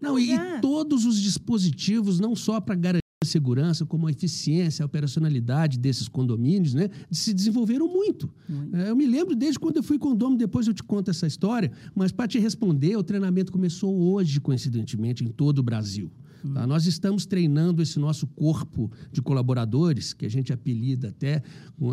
Não, e, e todos os dispositivos, não só para garantir a segurança, como a eficiência, a operacionalidade desses condomínios, né, se desenvolveram muito. muito. É, eu me lembro desde quando eu fui condomínio, depois eu te conto essa história, mas para te responder, o treinamento começou hoje, coincidentemente, em todo o Brasil. Tá? Nós estamos treinando esse nosso corpo de colaboradores, que a gente apelida até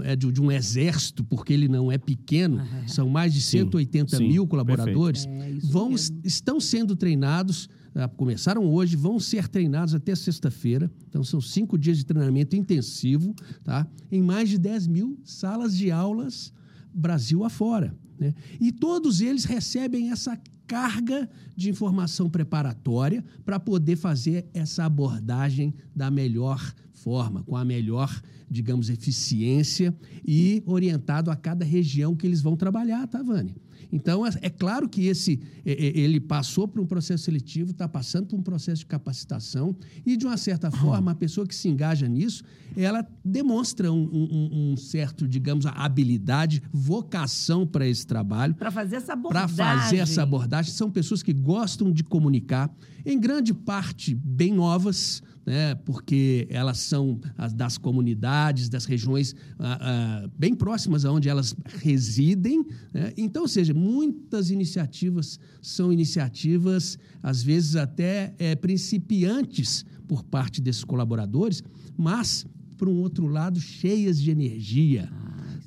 é de, de um exército, porque ele não é pequeno, ah, é. são mais de 180 sim, mil colaboradores, é, vão, estão sendo treinados começaram hoje, vão ser treinados até sexta-feira. Então, são cinco dias de treinamento intensivo, tá? em mais de 10 mil salas de aulas Brasil afora. Né? E todos eles recebem essa carga de informação preparatória para poder fazer essa abordagem da melhor forma, com a melhor, digamos, eficiência e orientado a cada região que eles vão trabalhar, tá, Vânia? Então, é, é claro que esse ele passou por um processo seletivo, está passando por um processo de capacitação, e, de uma certa forma, a pessoa que se engaja nisso, ela demonstra um, um, um certo, digamos, habilidade, vocação para esse trabalho. Para fazer essa abordagem. Para fazer essa abordagem. São pessoas que gostam de comunicar, em grande parte bem novas, né, porque elas são das comunidades, das regiões ah, ah, bem próximas aonde elas residem. Né? Então, ou seja, muitas iniciativas são iniciativas, às vezes até é, principiantes por parte desses colaboradores, mas, por um outro lado, cheias de energia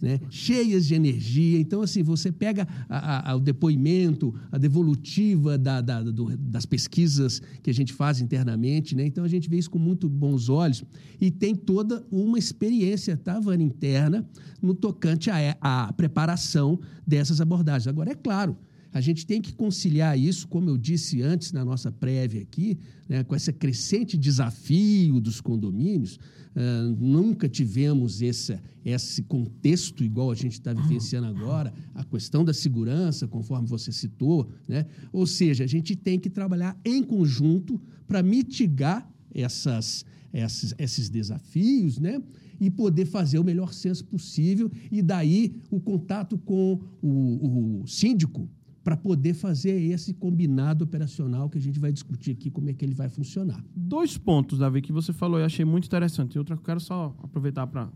né? cheias de energia. Então, assim, você pega a, a, o depoimento, a devolutiva da, da, do, das pesquisas que a gente faz internamente, né? então a gente vê isso com muito bons olhos e tem toda uma experiência, tá, Vânia, interna, no tocante à, à preparação dessas abordagens. Agora, é claro, a gente tem que conciliar isso, como eu disse antes na nossa prévia aqui, né, com esse crescente desafio dos condomínios. Uh, nunca tivemos esse, esse contexto igual a gente está vivenciando agora, a questão da segurança, conforme você citou. Né? Ou seja, a gente tem que trabalhar em conjunto para mitigar essas, esses, esses desafios, né? e poder fazer o melhor senso possível, e daí o contato com o, o síndico para poder fazer esse combinado operacional que a gente vai discutir aqui como é que ele vai funcionar. Dois pontos, Davi, que você falou e achei muito interessante. Outra que eu quero só aproveitar para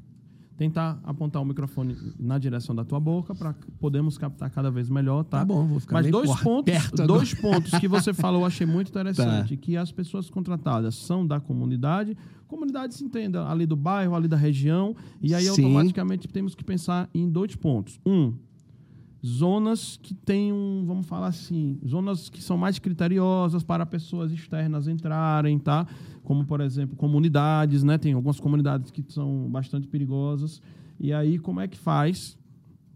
tentar apontar o microfone na direção da tua boca para podermos captar cada vez melhor, tá? Tá bom, vou ficar Mas dois pontos, dois pontos que você falou, achei muito interessante, tá. que as pessoas contratadas são da comunidade, comunidade se entenda ali do bairro, ali da região, e aí Sim. automaticamente temos que pensar em dois pontos. Um, zonas que têm um, vamos falar assim, zonas que são mais criteriosas para pessoas externas entrarem, tá? Como, por exemplo, comunidades, né? Tem algumas comunidades que são bastante perigosas. E aí, como é que faz?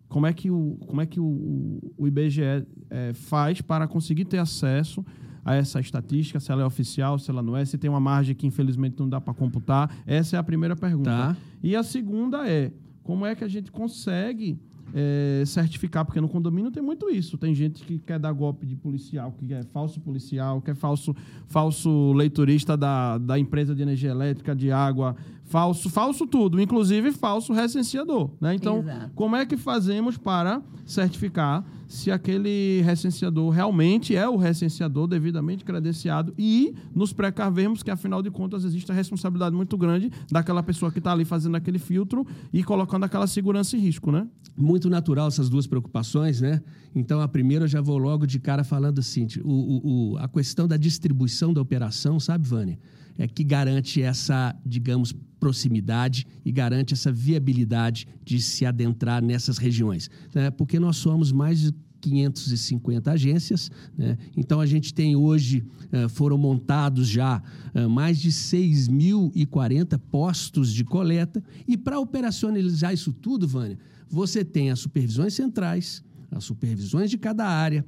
Como é que o, como é que o, o IBGE é, faz para conseguir ter acesso a essa estatística, se ela é oficial, se ela não é, se tem uma margem que infelizmente não dá para computar? Essa é a primeira pergunta. Tá. E a segunda é, como é que a gente consegue é, certificar, porque no condomínio tem muito isso. Tem gente que quer dar golpe de policial, que é falso policial, que é falso, falso leiturista da, da empresa de energia elétrica, de água, falso, falso tudo, inclusive falso recenseador. Né? Então, Exato. como é que fazemos para certificar se aquele recenseador realmente é o recenseador devidamente credenciado e nos precavermos que, afinal de contas, existe a responsabilidade muito grande daquela pessoa que está ali fazendo aquele filtro e colocando aquela segurança em risco, né? Muito natural essas duas preocupações, né? Então, a primeira eu já vou logo de cara falando assim, o, o, a questão da distribuição da operação, sabe, Vânia? É que garante essa, digamos, proximidade e garante essa viabilidade de se adentrar nessas regiões. Né? Porque nós somos mais de 550 agências. Né? Então, a gente tem hoje, uh, foram montados já uh, mais de 6.040 postos de coleta. E para operacionalizar isso tudo, Vânia, você tem as supervisões centrais, as supervisões de cada área,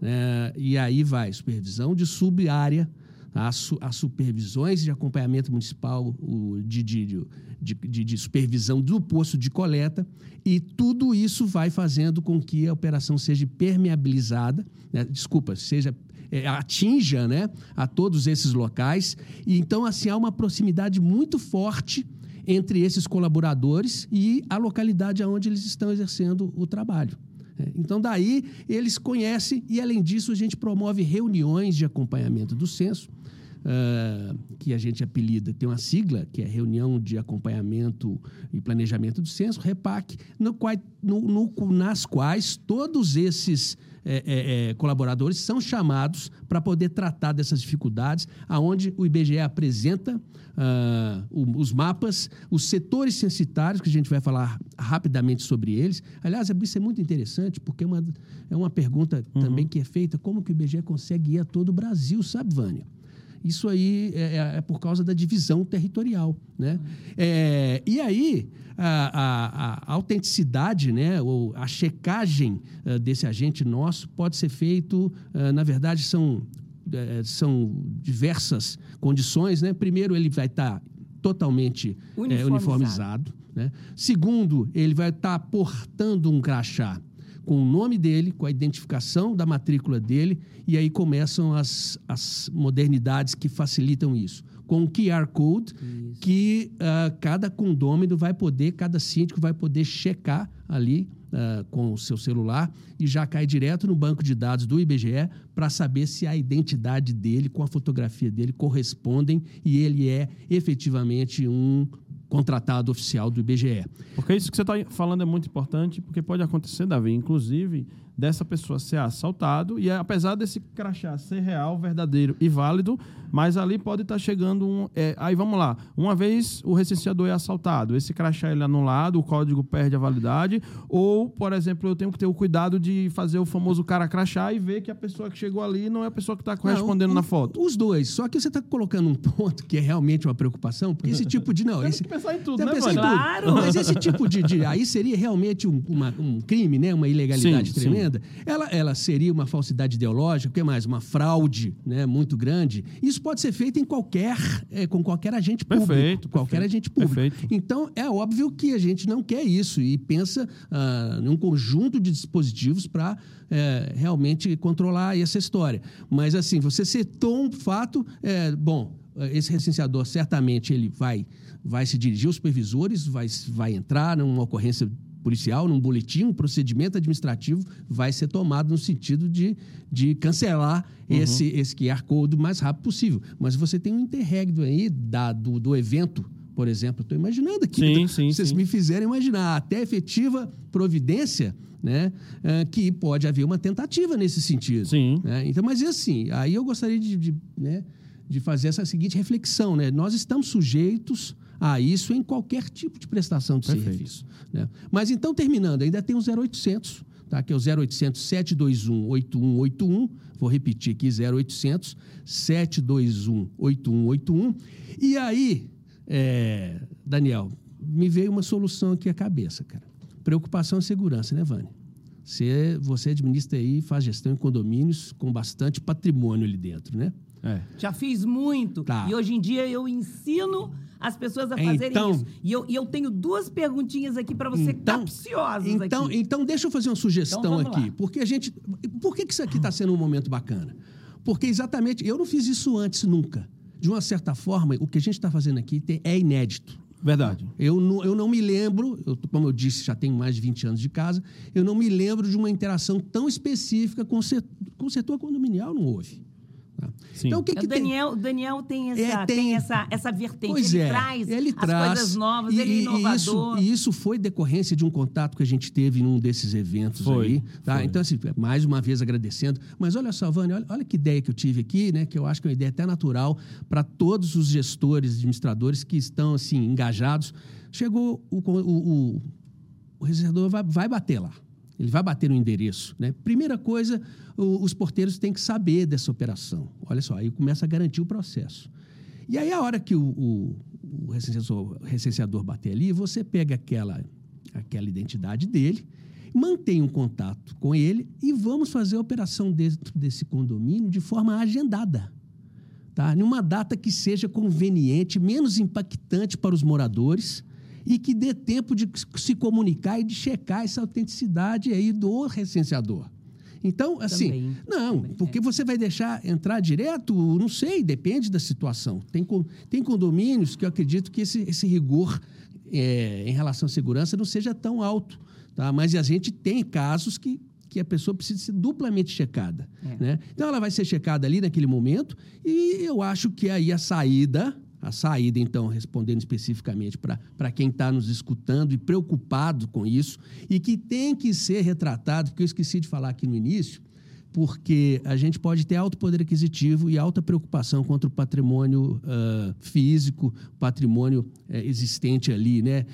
né? e aí vai supervisão de sub-área, as, as supervisões de acompanhamento municipal, o, de, de, de, de, supervisão do posto de coleta, e tudo isso vai fazendo com que a operação seja permeabilizada, né? desculpa, seja é, atinja né, a todos esses locais. E então, assim, há uma proximidade muito forte entre esses colaboradores e a localidade onde eles estão exercendo o trabalho. É, então, daí, eles conhecem e, além disso, a gente promove reuniões de acompanhamento do censo, uh, que a gente apelida, tem uma sigla, que é Reunião de Acompanhamento e Planejamento do Censo, REPAC, no, no, nas quais todos esses é, é, é, colaboradores são chamados para poder tratar dessas dificuldades, aonde o IBGE apresenta uh, o, os mapas, os setores censitários, que a gente vai falar rapidamente sobre eles. Aliás, isso é muito interessante, porque é uma, é uma pergunta uhum. também que é feita, como que o IBGE consegue ir a todo o Brasil, sabe, Vânia? Isso aí é, é, é, por causa da divisão territorial. Né? É, e aí, a, a, a, autenticidade, né, ou a checagem uh, desse agente nosso pode ser feito, uh, na verdade, são, uh, são diversas condições. Né? Primeiro, ele vai estar tá totalmente uniformizado. uniformizado né? Segundo, ele vai estar tá portando um crachá com o nome dele, com a identificação da matrícula dele, e aí começam as, as modernidades que facilitam isso. Com o QR Code, isso. que uh, cada condômino vai poder, cada síndico vai poder checar ali uh, com o seu celular e já cai direto no banco de dados do IBGE para saber se a identidade dele com a fotografia dele correspondem e ele é efetivamente um contratado oficial do IBGE. Porque isso que você está falando é muito importante, porque pode acontecer, Davi, inclusive, dessa pessoa ser assaltado e apesar desse crachá ser real, verdadeiro e válido, mas ali pode estar tá chegando um. É, aí vamos lá. Uma vez o recenseador é assaltado, esse crachá ele é anulado, o código perde a validade, ou, por exemplo, eu tenho que ter o cuidado de fazer o famoso cara crachá e ver que a pessoa que chegou ali não é a pessoa que está correspondendo não, o, na foto. Os dois. Só que você está colocando um ponto que é realmente uma preocupação, porque esse tipo de. Não, esse, que pensar em tudo, né, pensar em tudo. Claro! Mas esse tipo de, de. Aí seria realmente um, uma, um crime, né? Uma ilegalidade sim, tremenda. Sim. Ela, ela seria uma falsidade ideológica, o que mais? Uma fraude né, muito grande. Isso pode ser feito em qualquer, é, com qualquer agente público. Perfeito. Qualquer perfeito, agente público. Perfeito. Então, é óbvio que a gente não quer isso e pensa uh, num conjunto de dispositivos para é, realmente controlar essa história. Mas, assim, você citou um fato, é, bom, esse recenseador certamente ele vai, vai se dirigir aos supervisores, vai, vai entrar numa ocorrência policial, num boletim, um procedimento administrativo vai ser tomado no sentido de, de cancelar uhum. esse, esse QR Code o mais rápido possível. Mas você tem um interregno aí da, do, do evento, por exemplo. Estou imaginando aqui. Sim, sim, vocês sim. me fizeram imaginar. Até efetiva providência, né? Uh, que pode haver uma tentativa nesse sentido. Sim. Né? Então, mas assim, aí eu gostaria de, de, né, de fazer essa seguinte reflexão. Né? Nós estamos sujeitos a isso em qualquer tipo de prestação de Perfeito. serviço. Né? Mas então, terminando, ainda tem o 0800, tá? que é o 0800 721 8181. Vou repetir aqui, 0800 721 8181. E aí, é, Daniel, me veio uma solução aqui à cabeça, cara. Preocupação e segurança, né, Vânia? Você, você administra aí, faz gestão em condomínios com bastante patrimônio ali dentro, né? É. Já fiz muito. Tá. E hoje em dia eu ensino as pessoas a fazerem então, isso. E eu, e eu tenho duas perguntinhas aqui para você então, capciosas então, aqui. Então, deixa eu fazer uma sugestão então, aqui. Lá. Porque a gente. Por que, que isso aqui está sendo um momento bacana? Porque exatamente. Eu não fiz isso antes nunca. De uma certa forma, o que a gente está fazendo aqui é inédito. Verdade. Eu não, eu não me lembro, eu, como eu disse, já tenho mais de 20 anos de casa, eu não me lembro de uma interação tão específica com o setor, com o setor condominial, não houve. Sim. Então, o que, que o Daniel, tem? Daniel tem essa, é, tem... tem... essa, essa vertente. Pois ele é, traz ele as traz, coisas novas, e, ele é inovador. E isso, e isso foi decorrência de um contato que a gente teve num desses eventos foi, aí. Tá? Foi. Então, assim, mais uma vez agradecendo. Mas olha só, Vânia, olha, olha que ideia que eu tive aqui, né? Que eu acho que é uma ideia até natural para todos os gestores, administradores que estão assim, engajados. Chegou o, o, o, o vai, vai bater lá. Ele vai bater no endereço. Né? Primeira coisa, o, os porteiros têm que saber dessa operação. Olha só, aí começa a garantir o processo. E aí, a hora que o, o, o recenseador, recenseador bater ali, você pega aquela, aquela identidade dele, mantém um contato com ele e vamos fazer a operação dentro desse condomínio de forma agendada. Tá? Numa data que seja conveniente, menos impactante para os moradores e que dê tempo de se comunicar e de checar essa autenticidade aí do recenseador. Então, assim, também, não, também porque é. você vai deixar entrar direto, não sei, depende da situação. Tem, tem condomínios que eu acredito que esse, esse rigor é, em relação à segurança não seja tão alto. Tá? Mas a gente tem casos que que a pessoa precisa ser duplamente checada. É. Né? Então, ela vai ser checada ali naquele momento e eu acho que aí a saída, a saída, então, respondendo especificamente para quem está nos escutando e preocupado com isso e que tem que ser retratado, porque eu esqueci de falar aqui no início, porque a gente pode ter alto poder aquisitivo e alta preocupação contra o patrimônio uh, físico, patrimônio uh, existente ali, né,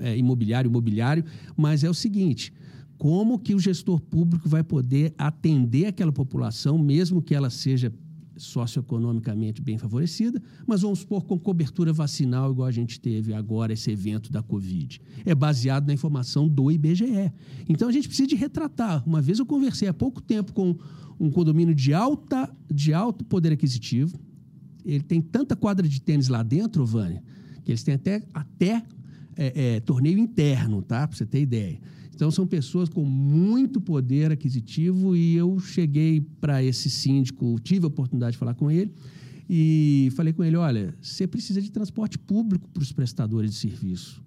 é, imobiliário, imobiliário, mas é o seguinte, como que o gestor público vai poder atender aquela população, mesmo que ela seja socioeconomicamente bem favorecida, mas vamos supor com cobertura vacinal, igual a gente teve agora esse evento da Covid. É baseado na informação do IBGE. Então a gente precisa de retratar. Uma vez eu conversei há pouco tempo com um condomínio de, alta, de alto poder aquisitivo. Ele tem tanta quadra de tênis lá dentro, Vânia, que eles têm até, até é, é, torneio interno, tá? Para você ter ideia. Então, são pessoas com muito poder aquisitivo e eu cheguei para esse síndico, tive a oportunidade de falar com ele e falei com ele: olha, você precisa de transporte público para os prestadores de serviço,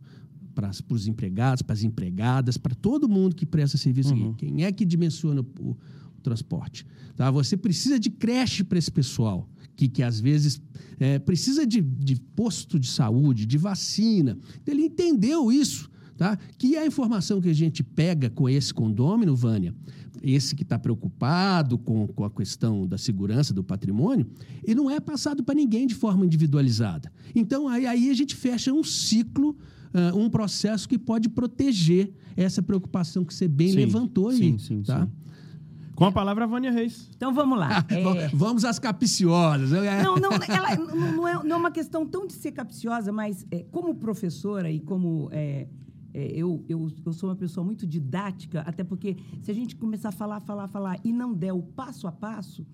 para, para os empregados, para as empregadas, para todo mundo que presta serviço uhum. aqui. Quem é que dimensiona o, o transporte? Tá? Você precisa de creche para esse pessoal. Que, que às vezes é, precisa de, de posto de saúde, de vacina. Ele entendeu isso. Tá? Que é a informação que a gente pega com esse condômino, Vânia, esse que está preocupado com, com a questão da segurança do patrimônio, ele não é passado para ninguém de forma individualizada. Então, aí, aí a gente fecha um ciclo, uh, um processo que pode proteger essa preocupação que você bem sim, levantou aí. Sim, sim, tá? sim. Com a palavra Vânia Reis. Então vamos lá. É... Vamos às capiciosas. Não, não, ela não é, não é uma questão tão de ser capciosa, mas é, como professora e como é, é, eu, eu, eu sou uma pessoa muito didática, até porque se a gente começar a falar, falar, falar e não der o passo a passo,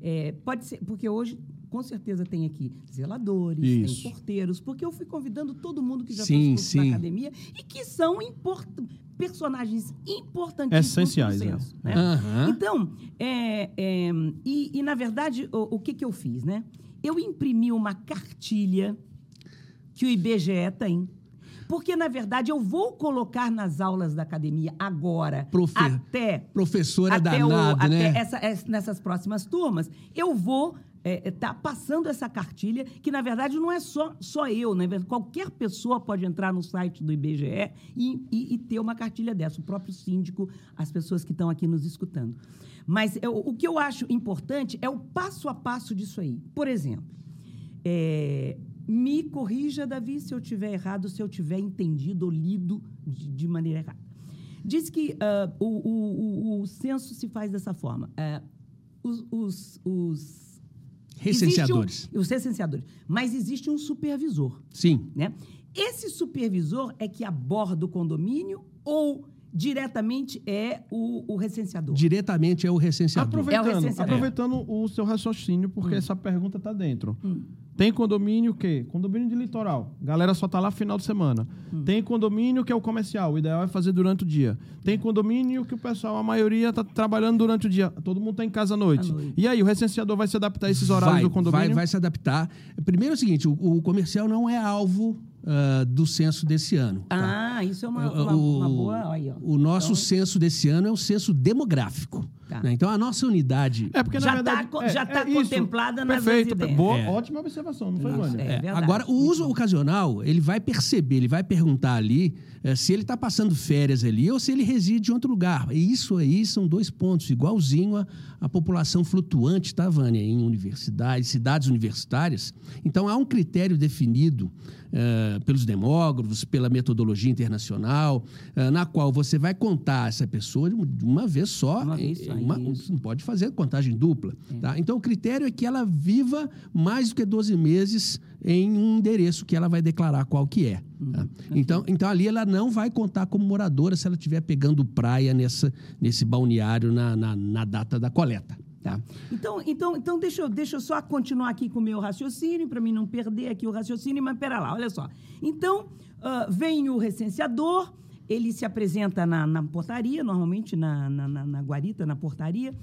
é, pode ser, porque hoje com certeza tem aqui zeladores, Isso. tem porteiros, porque eu fui convidando todo mundo que já sim, fez sim. na academia e que são import personagens importantíssimos. Essenciais, é. né? uhum. Então, é, é, e, e, na verdade, o, o que, que eu fiz, né? Eu imprimi uma cartilha que o IBGE tem porque, na verdade, eu vou colocar nas aulas da academia agora, Profe até... Professora até danada, o, né? Essa, nessas próximas turmas, eu vou é, é, tá passando essa cartilha, que na verdade não é só, só eu, né? Qualquer pessoa pode entrar no site do IBGE e, e, e ter uma cartilha dessa, o próprio síndico, as pessoas que estão aqui nos escutando. Mas eu, o que eu acho importante é o passo a passo disso aí. Por exemplo, é, me corrija, Davi, se eu tiver errado, se eu tiver entendido ou lido de, de maneira errada. Diz que uh, o, o, o, o, censo se faz dessa forma. Uh, os, os, os recenseadores. Um, os recenseadores. Mas existe um supervisor. Sim. Né? Esse supervisor é que aborda o condomínio ou diretamente é o, o, recenseador? Diretamente é o recenseador. Aproveitando, é o recenseador. aproveitando o seu raciocínio, porque hum. essa pergunta está dentro. Hum. Tem condomínio que? Condomínio de litoral. Galera só tá lá final de semana. Hum. Tem condomínio que é o comercial. O ideal é fazer durante o dia. Tem condomínio que o pessoal, a maioria, tá trabalhando durante o dia. Todo mundo tá em casa à noite. À noite. E aí, o recenseador vai se adaptar a esses horários vai, do condomínio? Vai, vai se adaptar. Primeiro é o seguinte: o, o comercial não é alvo Uh, do censo desse ano. Tá? Ah, isso é uma, uma, o, uma boa. Aí, o nosso então... censo desse ano é o censo demográfico. Tá. Né? Então, a nossa unidade. É porque, já está é, já tá é contemplada nas Perfeito. residências. Boa, é. Ótima observação, não foi, Vânia? É, é Agora, o uso ocasional, ele vai perceber, ele vai perguntar ali é, se ele está passando férias ali ou se ele reside em outro lugar. E isso aí são dois pontos, igualzinho a, a população flutuante, tá, Vânia? Em universidades, cidades universitárias. Então, há um critério definido uh, pelos demógrafos, pela metodologia internacional, uh, na qual você vai contar essa pessoa de uma vez só. Uma vez só. Uma, não pode fazer contagem dupla. É. Tá? Então, o critério é que ela viva mais do que 12 meses em um endereço que ela vai declarar qual que é. Uhum. Tá? Então, então, ali ela não vai contar como moradora se ela estiver pegando praia nessa, nesse balneário na, na, na data da coleta. Tá. Então, então, então deixa, eu, deixa eu só continuar aqui com o meu raciocínio, para mim não perder aqui o raciocínio, mas pera lá, olha só. Então, uh, vem o recenseador, ele se apresenta na, na portaria, normalmente na, na, na, guarita, na portaria,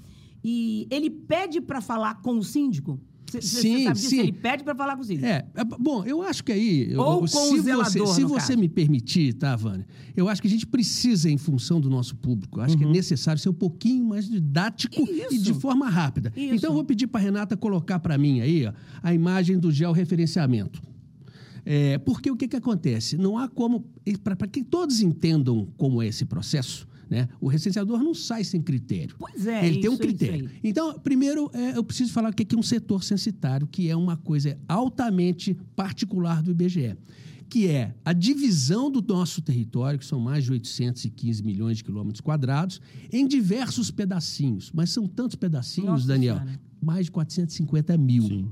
e ele pede para falar com o síndico. Você Sim, sabe disso? sim. Ele pede para falar com. É, é, bom, eu acho que aí, eu- Ou com se o você, zelador, se no você caso. me permitir, tá, Vânia? Eu acho que a gente precisa, em função do nosso público, eu acho que é necessário ser um pouquinho mais didático Isso. e de forma rápida. Isso. Então, eu vou pedir para Renata colocar para mim aí ó, a imagem do georreferenciamento. É, porque o que, que acontece? Não há como. Para que todos entendam como é esse processo, né? o recenseador não sai sem critério. Pois é, Ele tem um isso, isso critério. Então, primeiro, é, eu preciso falar o que é é um setor censitário, que é uma coisa altamente particular do IBGE, que é a divisão do nosso território, que são mais de 815 milhões de quilômetros quadrados, em diversos pedacinhos. Mas são tantos pedacinhos, Nossa Daniel. Mais de 450 mil. Sim.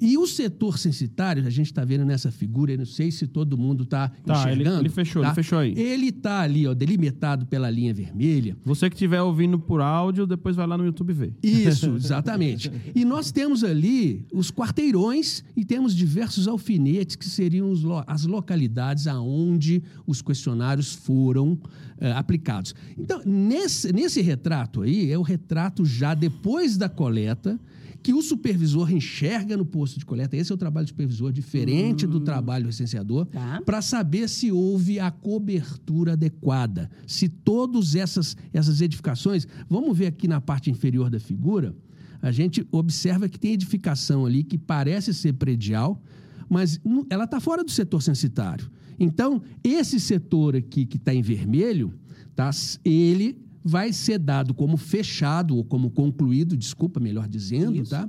E o setor censitário, a gente está vendo nessa figura, eu não sei se todo mundo está Tá, ele- enxergando. ele fechou, tá? ele fechou aí. Ele está ali, ó, delimitado pela linha vermelha. Você que estiver ouvindo por áudio, depois vai lá no YouTube ver. Isso, exatamente. E nós temos ali os quarteirões e temos diversos alfinetes, que seriam os as localidades aonde os questionários foram eh, aplicados. Então, nesse, nesse retrato aí, é o retrato já depois da coleta, que o supervisor enxerga no posto de coleta. Esse é o trabalho do supervisor, diferente do trabalho do licenciador, Tá. para saber se houve a cobertura adequada. Se todas essas, essas edificações. Vamos ver aqui na parte inferior da figura, a gente observa que tem edificação ali que parece ser predial, mas ela está fora do setor censitário. Então, esse setor aqui que está em vermelho, tá, ele vai ser dado como fechado ou como concluído, desculpa, melhor dizendo, Isso. tá?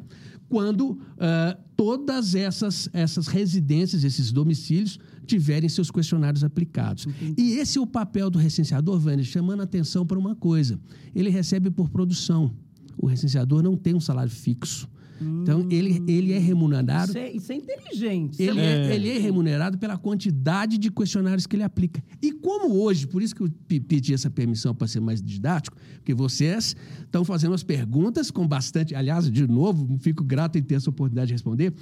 quando ah, todas essas, essas residências, esses domicílios, tiverem seus questionários aplicados. E esse é o papel do recenseador, Vânia, chamando a atenção para uma coisa. Ele recebe por produção. O recenseador não tem um salário fixo. Então, ele, ele é remunerado Isso é, isso é inteligente. Ele é- é, ele é remunerado pela quantidade de questionários que ele aplica. E como hoje, por isso que eu pe- pedi essa permissão para ser mais didático, porque vocês estão fazendo as perguntas com bastante. Aliás, de novo, fico grato em ter essa oportunidade de responder.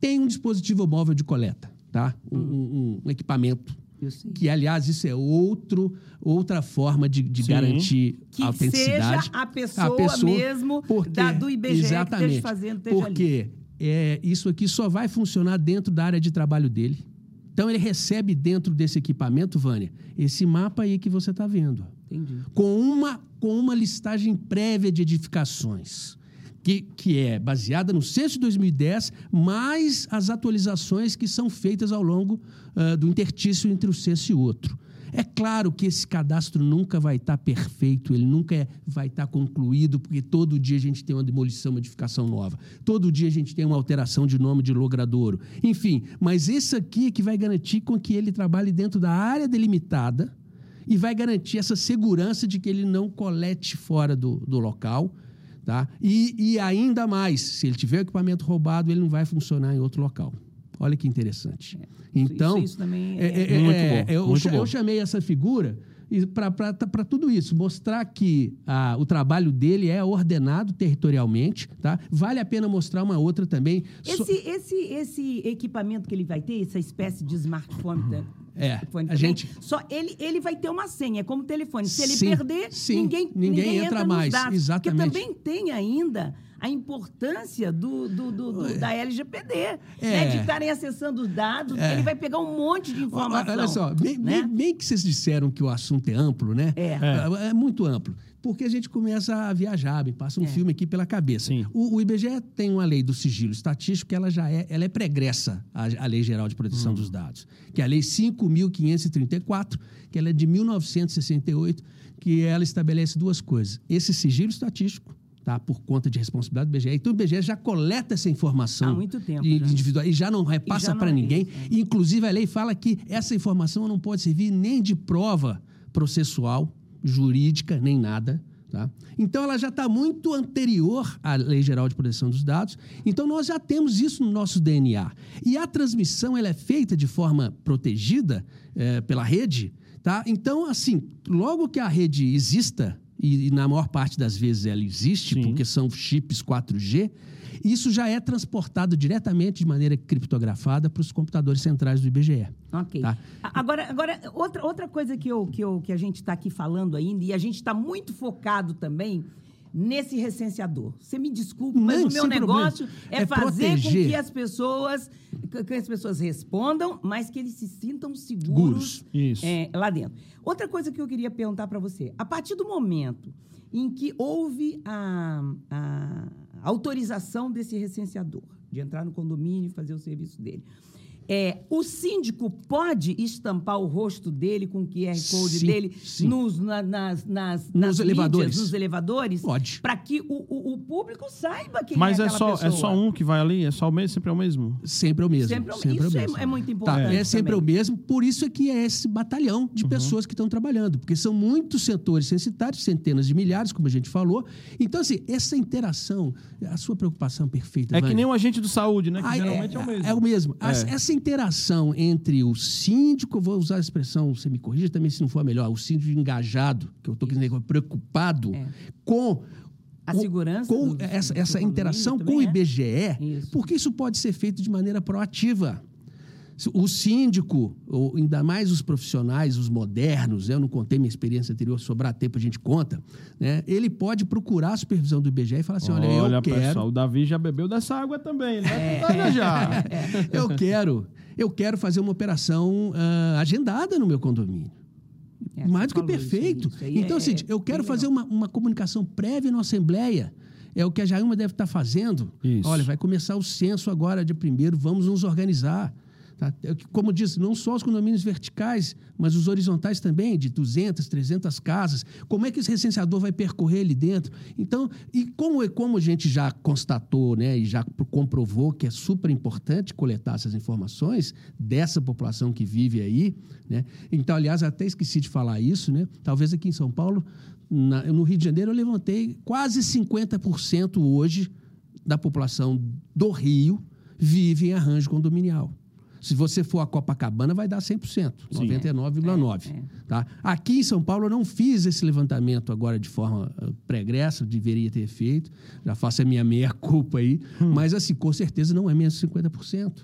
Tem um dispositivo móvel de coleta, tá? Um, um- um equipamento. Que, aliás, isso é outro, outra forma de, de garantir Que autenticidade. seja a pessoa mesmo da- do IBGE que esteja exatamente, fazendo, esteja ali. Porque é, isso aqui só vai funcionar dentro da área de trabalho dele. Então, ele recebe dentro desse equipamento, Vânia, esse mapa aí que você está vendo. Entendi. Com uma, com uma listagem prévia de edificações, que, que é baseada no censo de 2010, mais as atualizações que são feitas ao longo ah, do intertício entre o censo e outro. É claro que esse cadastro nunca vai estar perfeito, ele nunca é- vai estar concluído, porque todo dia a gente tem uma demolição, uma edificação nova. Todo dia a gente tem uma alteração de nome de logradouro. Enfim, mas esse aqui é que vai garantir com que ele trabalhe dentro da área delimitada e vai garantir essa segurança de que ele não colete fora do, do local. Tá? E, e ainda mais, se ele tiver o equipamento roubado, ele não vai funcionar em outro local. Olha que interessante. Então, isso, isso também é- é, é- Muito é, bom, eu, muito cha- bom. eu chamei essa figura para tudo isso, mostrar que ah, o trabalho dele é ordenado territorialmente. Tá? Vale a pena mostrar uma outra também. So- Esse, esse, esse equipamento que ele vai ter, essa espécie de smartphone, tá? É, Smartphone a gente- Só ele, ele vai ter uma senha, é como telefone. Se ele Sim, perder, sim, ninguém, ninguém entra nos mais, dados. exatamente. Porque também tem ainda a importância do, do- do- do- da LGPD, É. né? de estarem acessando os dados, É. ele vai pegar um monte de informação. Olha só, bem, né? bem- bem que vocês disseram que o assunto é amplo, né? É. É, muito amplo. Porque a gente começa a viajar, me passa um É. filme aqui pela cabeça. O, o IBGE tem uma lei do sigilo estatístico que ela já é, ela é pregressa à, à Lei Geral de Proteção dos Dados, que é a Lei 5.534, que ela é de 1968, que ela estabelece duas coisas. Esse sigilo estatístico, tá? por conta de responsabilidade do IBGE. Então, o IBGE já coleta essa informação Há muito tempo de- já. individual e já não repassa para é ninguém. é. E, Inclusive, a lei fala que essa informação não pode servir nem de prova processual, jurídica, nem nada. Tá? Então, ela já está muito anterior à Lei Geral de Proteção dos Dados. Então, nós já temos isso no nosso DNA. E a transmissão ela é feita de forma protegida eh, pela rede. Tá? Então, assim, logo que a rede exista, e, e na maior parte das vezes ela existe, Sim. porque são chips 4G, isso já é transportado diretamente de maneira criptografada para os computadores centrais do IBGE. Ok. Tá. Agora, agora outra, outra coisa que, eu, que, eu, que a gente está aqui falando ainda, e a gente está muito focado também nesse recenseador. Você me desculpe, mas Não, o meu negócio problema. é, É fazer com proteger. que as pessoas que as pessoas respondam, mas que eles se sintam seguros é, lá dentro. Outra coisa que eu queria perguntar para você: a partir do momento em que houve a, a autorização desse recenseador de entrar no condomínio e fazer o serviço dele. É, o síndico pode estampar o rosto dele com o QR Code Sim, dele sim. nos, na- nas, nas, Nos nas elevadores. mídias, nos elevadores? Pode. Para que o, o- o público saiba quem Mas é é só, pessoa. é só um que vai ali? É só o mesmo? Sempre é o mesmo? Sempre é o mesmo. Sempre é o- sempre isso o é- mesmo. é muito Tá, importante é sempre também. o mesmo, por isso é que é esse batalhão de pessoas que estão trabalhando, porque são muitos setores censitários, centenas de milhares, como a gente falou. Então, assim, essa interação, a sua preocupação perfeita, É que nem um agente de saúde, né? Que Ah, geralmente é, o mesmo. É o mesmo. É. Essa interação entre o síndico, vou usar a expressão, você me corrija também se não for melhor, o síndico engajado, que eu estou querendo preocupado É. com A segurança com do- essa, do essa interação com o é. IBGE, Isso. porque isso pode ser feito de maneira proativa. O síndico, ou ainda mais os profissionais, os modernos, eu não contei minha experiência anterior, sobrar tempo a gente conta, né? ele pode procurar a supervisão do IBGE e falar assim, olha, eu quero... pessoal, o Davi já bebeu dessa água também, né? Olha já. eu quero, eu quero fazer uma operação ah, agendada no meu condomínio. É, Mais do que isso perfeito. isso aí Então, é- assim, é eu quero fazer uma, uma comunicação prévia na Assembleia. É o que a Jailma deve estar fazendo. Isso. Olha, vai começar o censo agora de primeiro, vamos nos organizar. Tá? É Como disse, não só os condomínios verticais, mas os horizontais também, de 200, 300 casas. Como é que esse recenseador vai percorrer ali dentro? Então, e como, como a gente já constatou né, e já comprovou que é super importante coletar essas informações dessa população que vive aí, né? então, aliás, até esqueci de falar isso, né? talvez aqui em São Paulo, na- no Rio de Janeiro, eu levantei quase 50% hoje da população do Rio vive em arranjo condominial. Se você for a Copacabana, vai dar 100%, Sim. 99,9%. É, é. Tá? Aqui em São Paulo, eu não fiz esse levantamento agora de forma eh, pregressa, deveria ter feito, já faço a minha meia-culpa aí, mas assim, com certeza não é menos de 50%.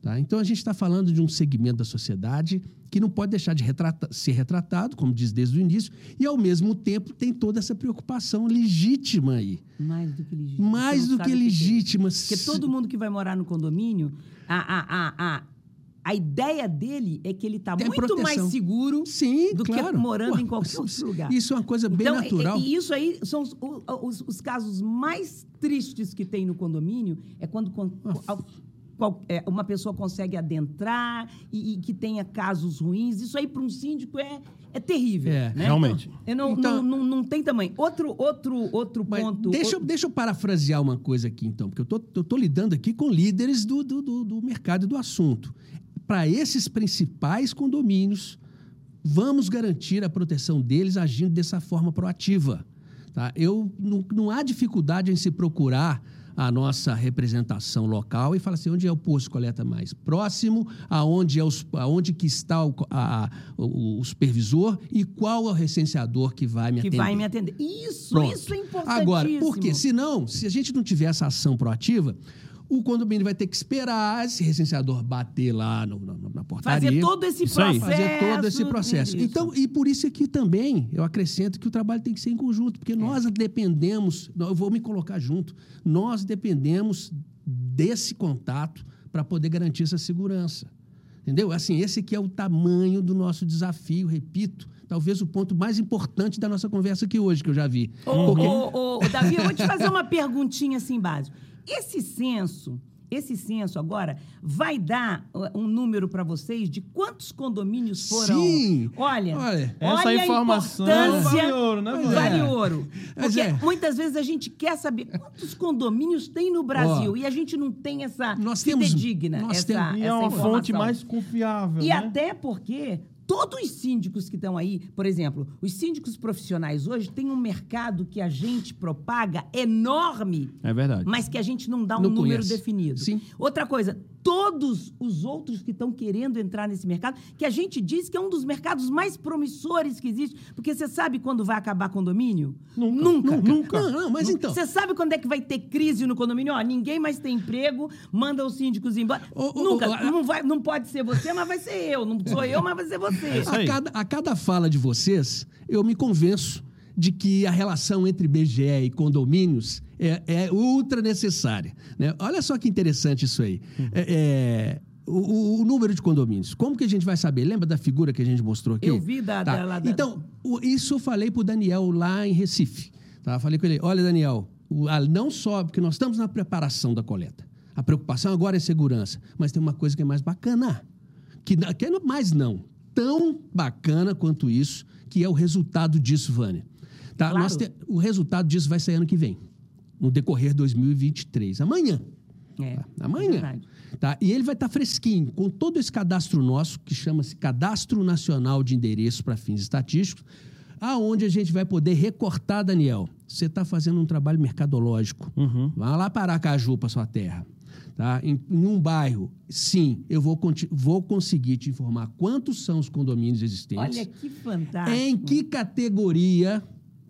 Tá? Então, a gente está falando de um segmento da sociedade que não pode deixar de ser retratado, como diz desde o início, e, ao mesmo tempo, tem toda essa preocupação legítima aí. Mais do que legítima. Mais do que é. legítima. Porque todo mundo que vai morar no condomínio, a, a, a, a, a ideia dele é que ele está muito proteção. mais seguro Sim, do claro. que morando Pô, em qualquer outro lugar. Isso é uma coisa bem então, natural. E, e isso aí são os, os- os casos mais tristes que tem no condomínio, é quando é, uma pessoa consegue adentrar e, e que tenha casos ruins. Isso aí, para um síndico, é, é terrível. É, né? realmente. Eu não, Então- não, não, não tem tamanho. Outro, outro, outro ponto... deixa, eu- o- deixa eu parafrasear uma coisa aqui, então, porque eu tô, eu tô lidando aqui com líderes do, do, do, do mercado e do assunto. Para esses principais condomínios, vamos garantir a proteção deles agindo dessa forma proativa. Tá? Eu, não, não há dificuldade em se procurar a nossa representação local e falar assim, onde é o posto de coleta mais próximo, aonde, é os, aonde que está o, a- o, o supervisor e qual é o recenseador que vai me que atender. vai me atender. Isso, Pronto. isso é importantíssimo. Agora, por quê? Se não, se a gente não tiver essa ação proativa, o condomínio vai ter que esperar esse recenseador bater lá no- na, na portaria. Fazer todo esse Isso aí. processo. fazer todo esse processo. Isso. Então, e por isso aqui também eu acrescento que o trabalho tem que ser em conjunto, É. porque nós dependemos, eu vou me colocar junto, nós dependemos desse contato para poder garantir essa segurança. Entendeu? Assim, esse aqui é o tamanho do nosso desafio, repito, talvez o ponto mais importante da nossa conversa aqui hoje, que eu já vi. Porque- ô, Davi, eu vou te fazer uma perguntinha assim básica. Esse censo, esse censo agora, vai dar um número para vocês de quantos condomínios foram? Sim. Olha, Olha, essa olha informação vale ouro, né, Vale é. ouro. Mas Porque é. muitas vezes a gente quer saber quantos condomínios tem no Brasil e a gente não tem essa Nós temos- fidedigna, nós essa, temos- E essa é uma informação. fonte mais confiável, E né? até porque todos os síndicos que estão aí, por exemplo, os síndicos profissionais hoje têm um mercado que a gente propaga enorme, É verdade. mas que a gente não dá um Não número conhece. definido. Sim. Outra coisa, todos os outros que estão querendo entrar nesse mercado, que a gente diz que é um dos mercados mais promissores que existe, porque você sabe quando vai acabar condomínio? Nunca. Nunca. Nunca. Não, não, mas então. Você sabe quando é que vai ter crise no condomínio? Ó, ninguém mais tem emprego, manda os síndicos embora. Ô, ô, Nunca. a- não, vai, não pode ser você, mas vai ser eu. Não sou eu, mas vai ser você. É A cada, a cada fala de vocês, eu me convenço de que a relação entre BGE e condomínios é, é ultra necessária. Né? Olha só que interessante isso aí. Uhum. É, é, o, o, número de condomínios. Como que a gente vai saber? Lembra da figura que a gente mostrou aqui? Eu vi da, tá. dela. Então, o, isso eu falei para o Daniel lá em Recife. Tá? Falei com ele, olha, Daniel, o, não só porque nós estamos na preparação da coleta. A preocupação agora é segurança. Mas tem uma coisa que é mais bacana. Que, que é mais não. Tão bacana quanto isso, que é o resultado disso, Vânia. Tá? Claro. Te, o resultado disso vai sair ano que vem. No decorrer de 2023. Amanhã. É, tá? Amanhã. É Tá? E ele vai estar tá fresquinho, com todo esse cadastro nosso, que chama-se Cadastro Nacional de Endereços para Fins Estatísticos, aonde a gente vai poder recortar, Daniel. Você está fazendo um trabalho mercadológico. Uhum. Vá lá para Aracaju, para sua terra. Tá? Em, em, um bairro, sim, eu vou, vou conseguir te informar quantos são os condomínios existentes. Olha que fantástico. Em que categoria,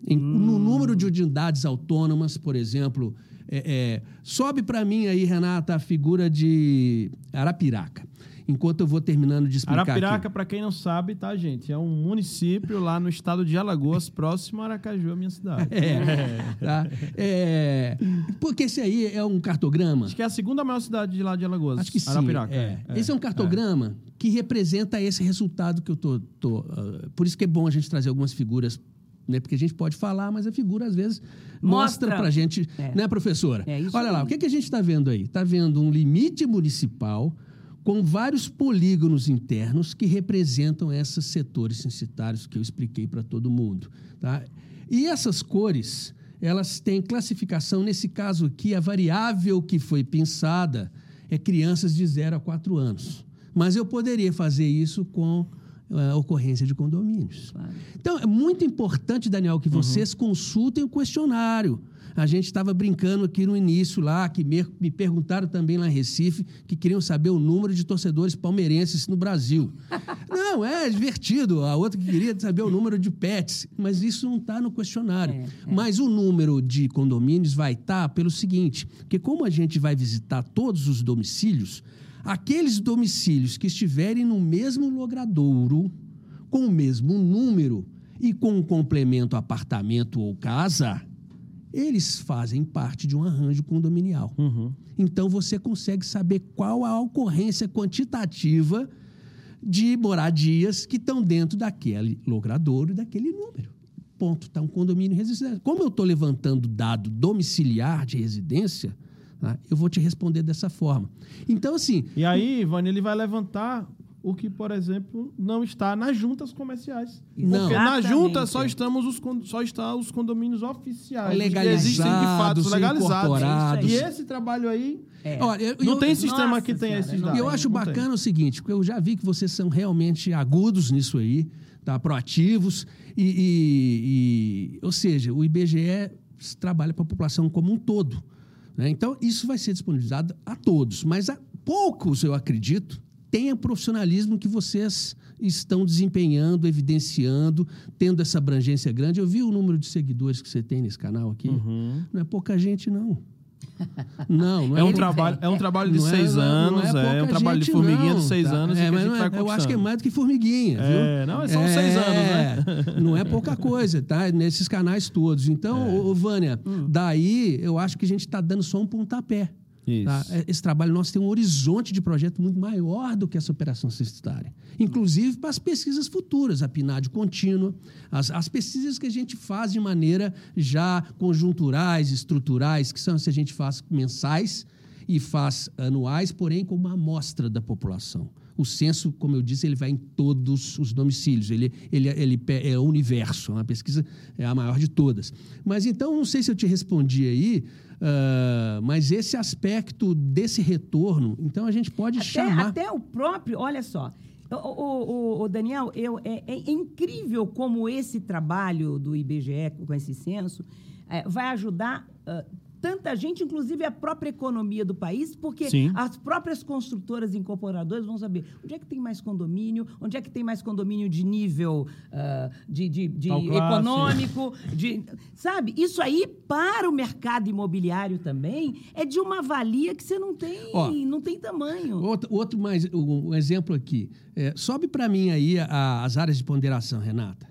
em, hum. no número de unidades autônomas, por exemplo, é, é, sobe para mim aí, Renata, a figura de Arapiraca. Enquanto eu vou terminando de explicar Arapiraca, para quem não sabe, tá, gente? É um município lá no estado de Alagoas, próximo a Aracaju, a minha cidade. É, tá? é, porque esse aí é um cartograma. Acho que é a segunda maior cidade de lá de Alagoas. Acho que sim. Arapiraca. É. é. Esse é um cartograma que representa esse resultado que eu tô. tô uh, por isso que é bom a gente trazer algumas figuras né? Porque a gente pode falar, mas a figura às vezes mostra, mostra para a gente, é. né, professora? É Olha lá, o que, que a gente está vendo aí? Está vendo um limite municipal com vários polígonos internos que representam esses setores censitários que eu expliquei para todo mundo. Tá? E essas cores, elas têm classificação. Nesse caso aqui, a variável que foi pensada é crianças de 0 a 4 anos. Mas eu poderia fazer isso com a ocorrência de condomínios. Claro. Então, é muito importante, Daniel, que uhum. vocês uhum. consultem o questionário. A gente estava brincando aqui no início lá, que me, me, perguntaram também lá em Recife, que queriam saber o número de torcedores palmeirenses no Brasil. não, é divertido. A outra que queria saber o número de pets, mas isso não está no questionário. É, é. Mas o número de condomínios vai estar tá pelo seguinte, porque como a gente vai visitar todos os domicílios, Aqueles domicílios que estiverem no mesmo logradouro, com o mesmo número e com um complemento apartamento ou casa, eles fazem parte de um arranjo condominial. Uhum. Então você consegue saber qual a ocorrência quantitativa de moradias que estão dentro daquele logradouro e daquele número. Ponto. Está um condomínio residencial. Como eu estou levantando dado domiciliar de residência, Tá? Eu vou te responder dessa forma. Então, assim. E aí, Ivani, ele vai levantar o que, por exemplo, não está nas juntas comerciais. Não. Porque na junta só estamos os só está os condomínios oficiais, legalizados, que existem de fato legalizados. E esse trabalho aí é. Olha, eu, não eu, tem sistema nossa, que tenha esses dados. Eu acho bacana tem. o seguinte, porque eu já vi que vocês são realmente agudos nisso aí, tá? proativos, e, e, e ou seja, o IBGE trabalha para a população como um todo. Né? Então, isso vai ser disponibilizado a todos, mas a poucos, eu acredito, o profissionalismo que vocês estão desempenhando, evidenciando, tendo essa abrangência grande. Eu vi o número de seguidores que você tem nesse canal aqui. Uhum. Não é pouca gente, não. Não, não é, é um trabalho, é um trabalho de não é, seis é, anos, é, é, um trabalho de formiguinha não, de seis tá? anos. É, mas não é, eu acho que é mais do que formiguinha, é, Não, são seis anos, né? Não é pouca coisa, tá? Nesses canais todos. Então, ô, Vânia, hum. daí eu acho que a gente está dando só um pontapé. Tá? É, esse trabalho nosso tem um horizonte de projeto muito maior do que essa operação censitária. Inclusive para as pesquisas futuras, a PNAD contínua, as, as pesquisas que a gente faz de maneira já conjunturais, estruturais, que são se a gente faz mensais e faz anuais, porém com uma amostra da população. O censo, como eu disse, ele vai em todos os domicílios, ele, ele, ele é o universo, é pesquisa é a maior de todas. Mas então, não sei se eu te respondi aí, Uh, mas esse aspecto desse retorno, então a gente pode até, chamar. Até o próprio, olha só. O, o, o Daniel, eu, é, é, incrível como esse trabalho do IBGE com esse censo é, vai ajudar uh, tanta gente, inclusive a própria economia do país, porque Sim. as próprias construtoras e incorporadoras vão saber onde é que tem mais condomínio, onde é que tem mais condomínio de nível uh, de, de, de econômico, de, sabe? Isso aí, para o mercado imobiliário também, é de uma valia que você não tem, Ó, não tem tamanho. Outro, outro mais, um exemplo aqui. É, sobe para mim aí a, as áreas de ponderação, Renata.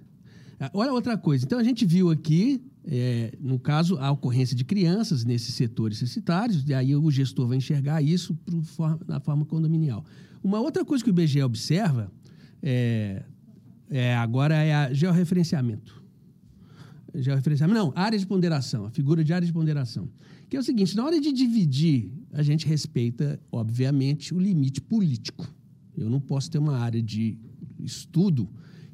Ah, olha outra coisa. Então, a gente viu aqui, é, no caso, a ocorrência de crianças nesses setores censitários, e aí o gestor vai enxergar isso pro, na forma condominial. Uma outra coisa que o IBGE observa é, é agora é a georreferenciamento. Georreferenciamento, não, área de ponderação, a figura de área de ponderação. Que é o seguinte, na hora de dividir, a gente respeita, obviamente, o limite político. Eu não posso ter uma área de estudo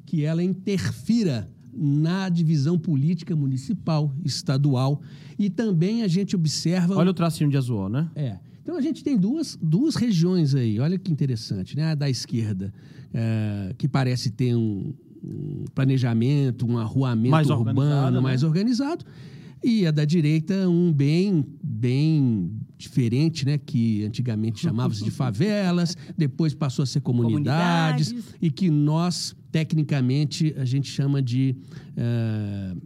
que ela interfira na divisão política municipal, estadual. E também a gente observa. Olha o tracinho de azul, né? É. Então a gente tem duas, duas regiões aí, olha que interessante, né? A da esquerda, é, que parece ter um, um, planejamento, um arruamento mais urbano né? mais organizado, e a da direita, um bem, bem diferente, né? Que antigamente chamava-se de favelas, depois passou a ser comunidades, comunidades, e que nós, tecnicamente, a gente chama de uh,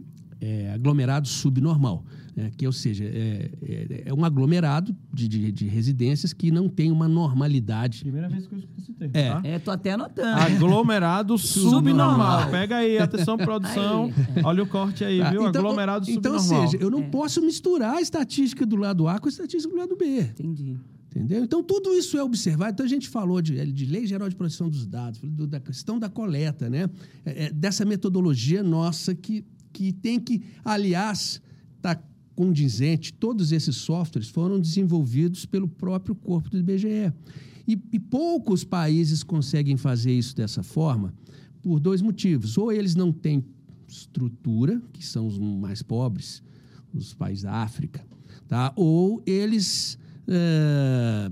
aglomerado subnormal. Né? Que, ou seja, é, é, é um aglomerado de, de, de, residências que não tem uma normalidade. Primeira vez que eu escuto esse termo. É, tá? é tô até anotando. Aglomerado subnormal. Pega aí, atenção, produção. Aí. Olha o corte aí, ah, viu? Então, aglomerado então, subnormal. Então, seja, eu não é. posso misturar a estatística do lado A com a estatística do lado B. Entendi. Entendeu? Então, tudo isso é observado. Então, a gente falou de, de lei geral de proteção dos dados, da questão da coleta, né? É, é, dessa metodologia nossa que, que tem que, aliás, tá condizente, todos esses softwares foram desenvolvidos pelo próprio corpo do IBGE. E, e poucos países conseguem fazer isso dessa forma por dois motivos. Ou eles não têm estrutura, que são os mais pobres, os países da África, tá? ou eles é,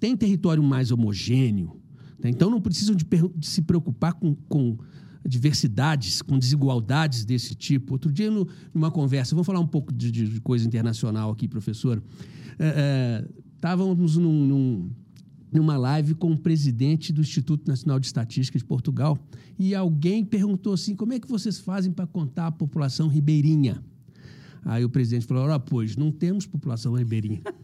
têm território mais homogêneo. Tá? Então não precisam de, de se preocupar com, com diversidades, com desigualdades desse tipo. Outro dia, no, numa conversa, vamos falar um pouco de, de coisa internacional aqui, professor. É, é, estávamos num, num, numa live com o presidente do Instituto Nacional de Estatística de Portugal e alguém perguntou assim: como é que vocês fazem para contar a população ribeirinha? Aí o presidente falou: ora, pois, não temos população ribeirinha.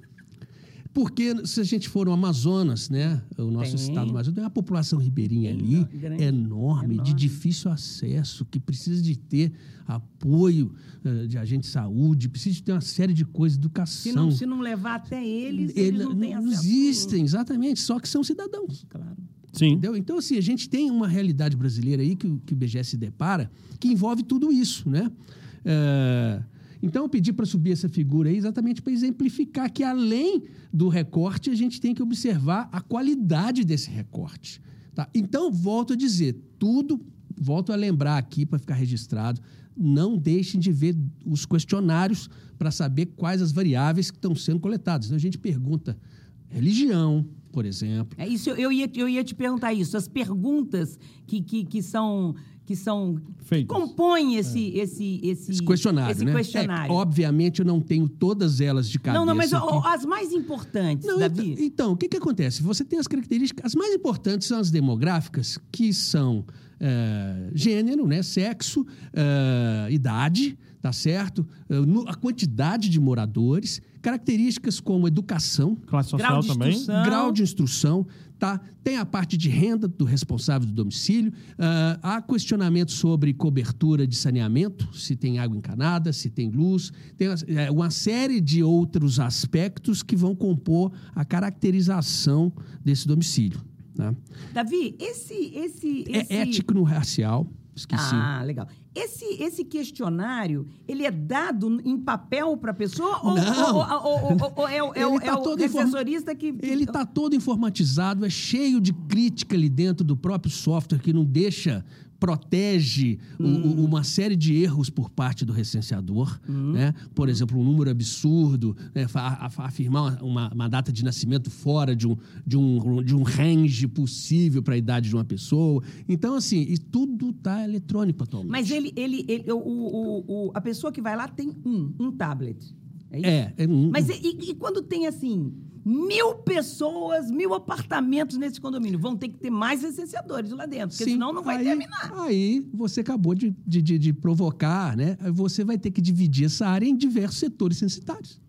Porque se a gente for no Amazonas, né, o nosso tem. estado do Amazonas, tem uma população ribeirinha ali enorme, enorme, de difícil acesso, que precisa de ter apoio uh, de agente de saúde, precisa de ter uma série de coisas, educação. Se não, se não levar até eles, Ele, eles não têm acesso. Existem, exatamente, só que são cidadãos. Claro. Sim. Entendeu? Então, assim, a gente tem uma realidade brasileira aí que, que o IBGE se depara, que envolve tudo isso, né? Uh, então, eu pedi para subir essa figura aí exatamente para exemplificar que, além do recorte, a gente tem que observar a qualidade desse recorte. Tá? Então, volto a dizer, tudo, volto a lembrar aqui para ficar registrado, não deixem de ver os questionários para saber quais as variáveis que estão sendo coletadas. Então, a gente pergunta religião, por exemplo. É isso, eu ia, eu ia te perguntar isso. As perguntas que, que, que são que são Feitos. que compõem esse, é. esse, esse, esse, questionário. Esse né? questionário. É, obviamente, eu não tenho todas elas de cabeça. Não, não, mas aqui. as mais importantes, não, Davi. Então, então, o que, que acontece? Você tem as características. As mais importantes são as demográficas, que são é, gênero, né, sexo, é, idade, tá certo? É, a quantidade de moradores, características como educação, classe social grau também, grau de instrução, Tá? Tem a parte de renda do responsável do domicílio, uh, há questionamento sobre cobertura de saneamento, se tem água encanada, se tem luz, tem é, uma série de outros aspectos que vão compor a caracterização desse domicílio. Né? Davi, esse, esse, esse... É étnico-racial, esqueci. Ah, legal. Esse, esse questionário, ele é dado em papel para a pessoa? Ou, Não. Ou, ou, ou, é, é, é, tá o assessorista que... Ele está todo informatizado, é cheio de crítica ali dentro do próprio software que não deixa protege hum. o, uma série de erros por parte do recenseador, hum. né? Por exemplo, um número absurdo, né? afirmar uma, uma, data de nascimento fora de um, de um, de um range possível para a idade de uma pessoa. Então, assim, e tudo está eletrônico atualmente. Mas ele, ele, ele o, o, o, a pessoa que vai lá tem um, um tablet. É, isso? é, é um, Mas e, e quando tem assim mil pessoas, mil apartamentos nesse condomínio. Vão ter que ter mais licenciadores lá dentro, porque Sim, senão não vai aí, terminar. Aí você acabou de, de, de, de provocar, né? Você vai ter que dividir essa área em diversos setores censitários.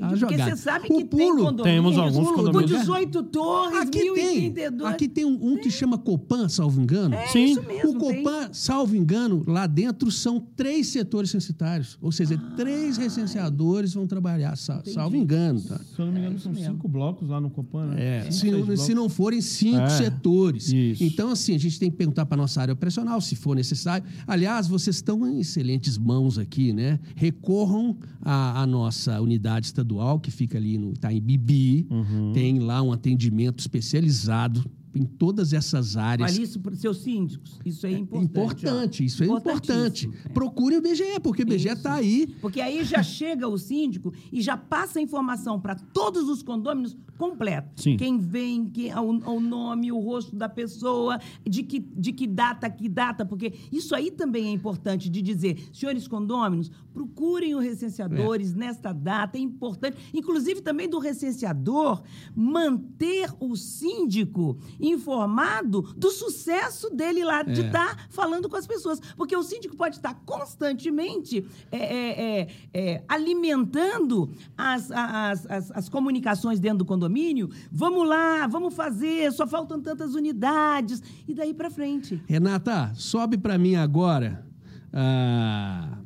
Ah, Entendi. Porque jogada. você sabe O que tem pulo- condomínios Temos alguns com condomínios. 18 torres, Aqui tem, 1032. aqui tem um, um que chama Copan, salvo engano. É Sim. isso mesmo. o tem. Copan, salvo engano, lá dentro são três setores censitários. Ou seja, Ah, três recenseadores vão trabalhar, sa- salvo engano. Tá? Se eu não me engano, são mesmo. cinco blocos lá no Copan, né? É, Cinco, se, não, se não forem cinco É, setores. isso. Então, assim, a gente tem que perguntar para a nossa área operacional, se for necessário. Aliás, vocês estão em excelentes mãos aqui, né? Recorram à, à nossa unidade estadual, que fica ali no em Bibi. Uhum. Tem lá um atendimento especializado em todas essas áreas. Olha isso para os seus síndicos. Isso é importante. Importante, ó. isso é importante. É. Procure o BGE, porque o BGE está aí. Porque aí já chega o síndico e já passa a informação para todos os condôminos completo. Sim. Quem vem, que, o, o nome, o rosto da pessoa, de que, de que data, que data, porque isso aí também é importante de dizer. Senhores condôminos, procurem os recenseadores nesta data, é importante. Inclusive também do recenseador manter o síndico informado do sucesso dele lá, de É. estar falando com as pessoas. Porque o síndico pode estar constantemente é, é, é, é, alimentando as, as, as, as comunicações dentro do condomínio. Vamos lá, vamos fazer, só faltam tantas unidades. E daí para frente. Renata, sobe para mim agora a,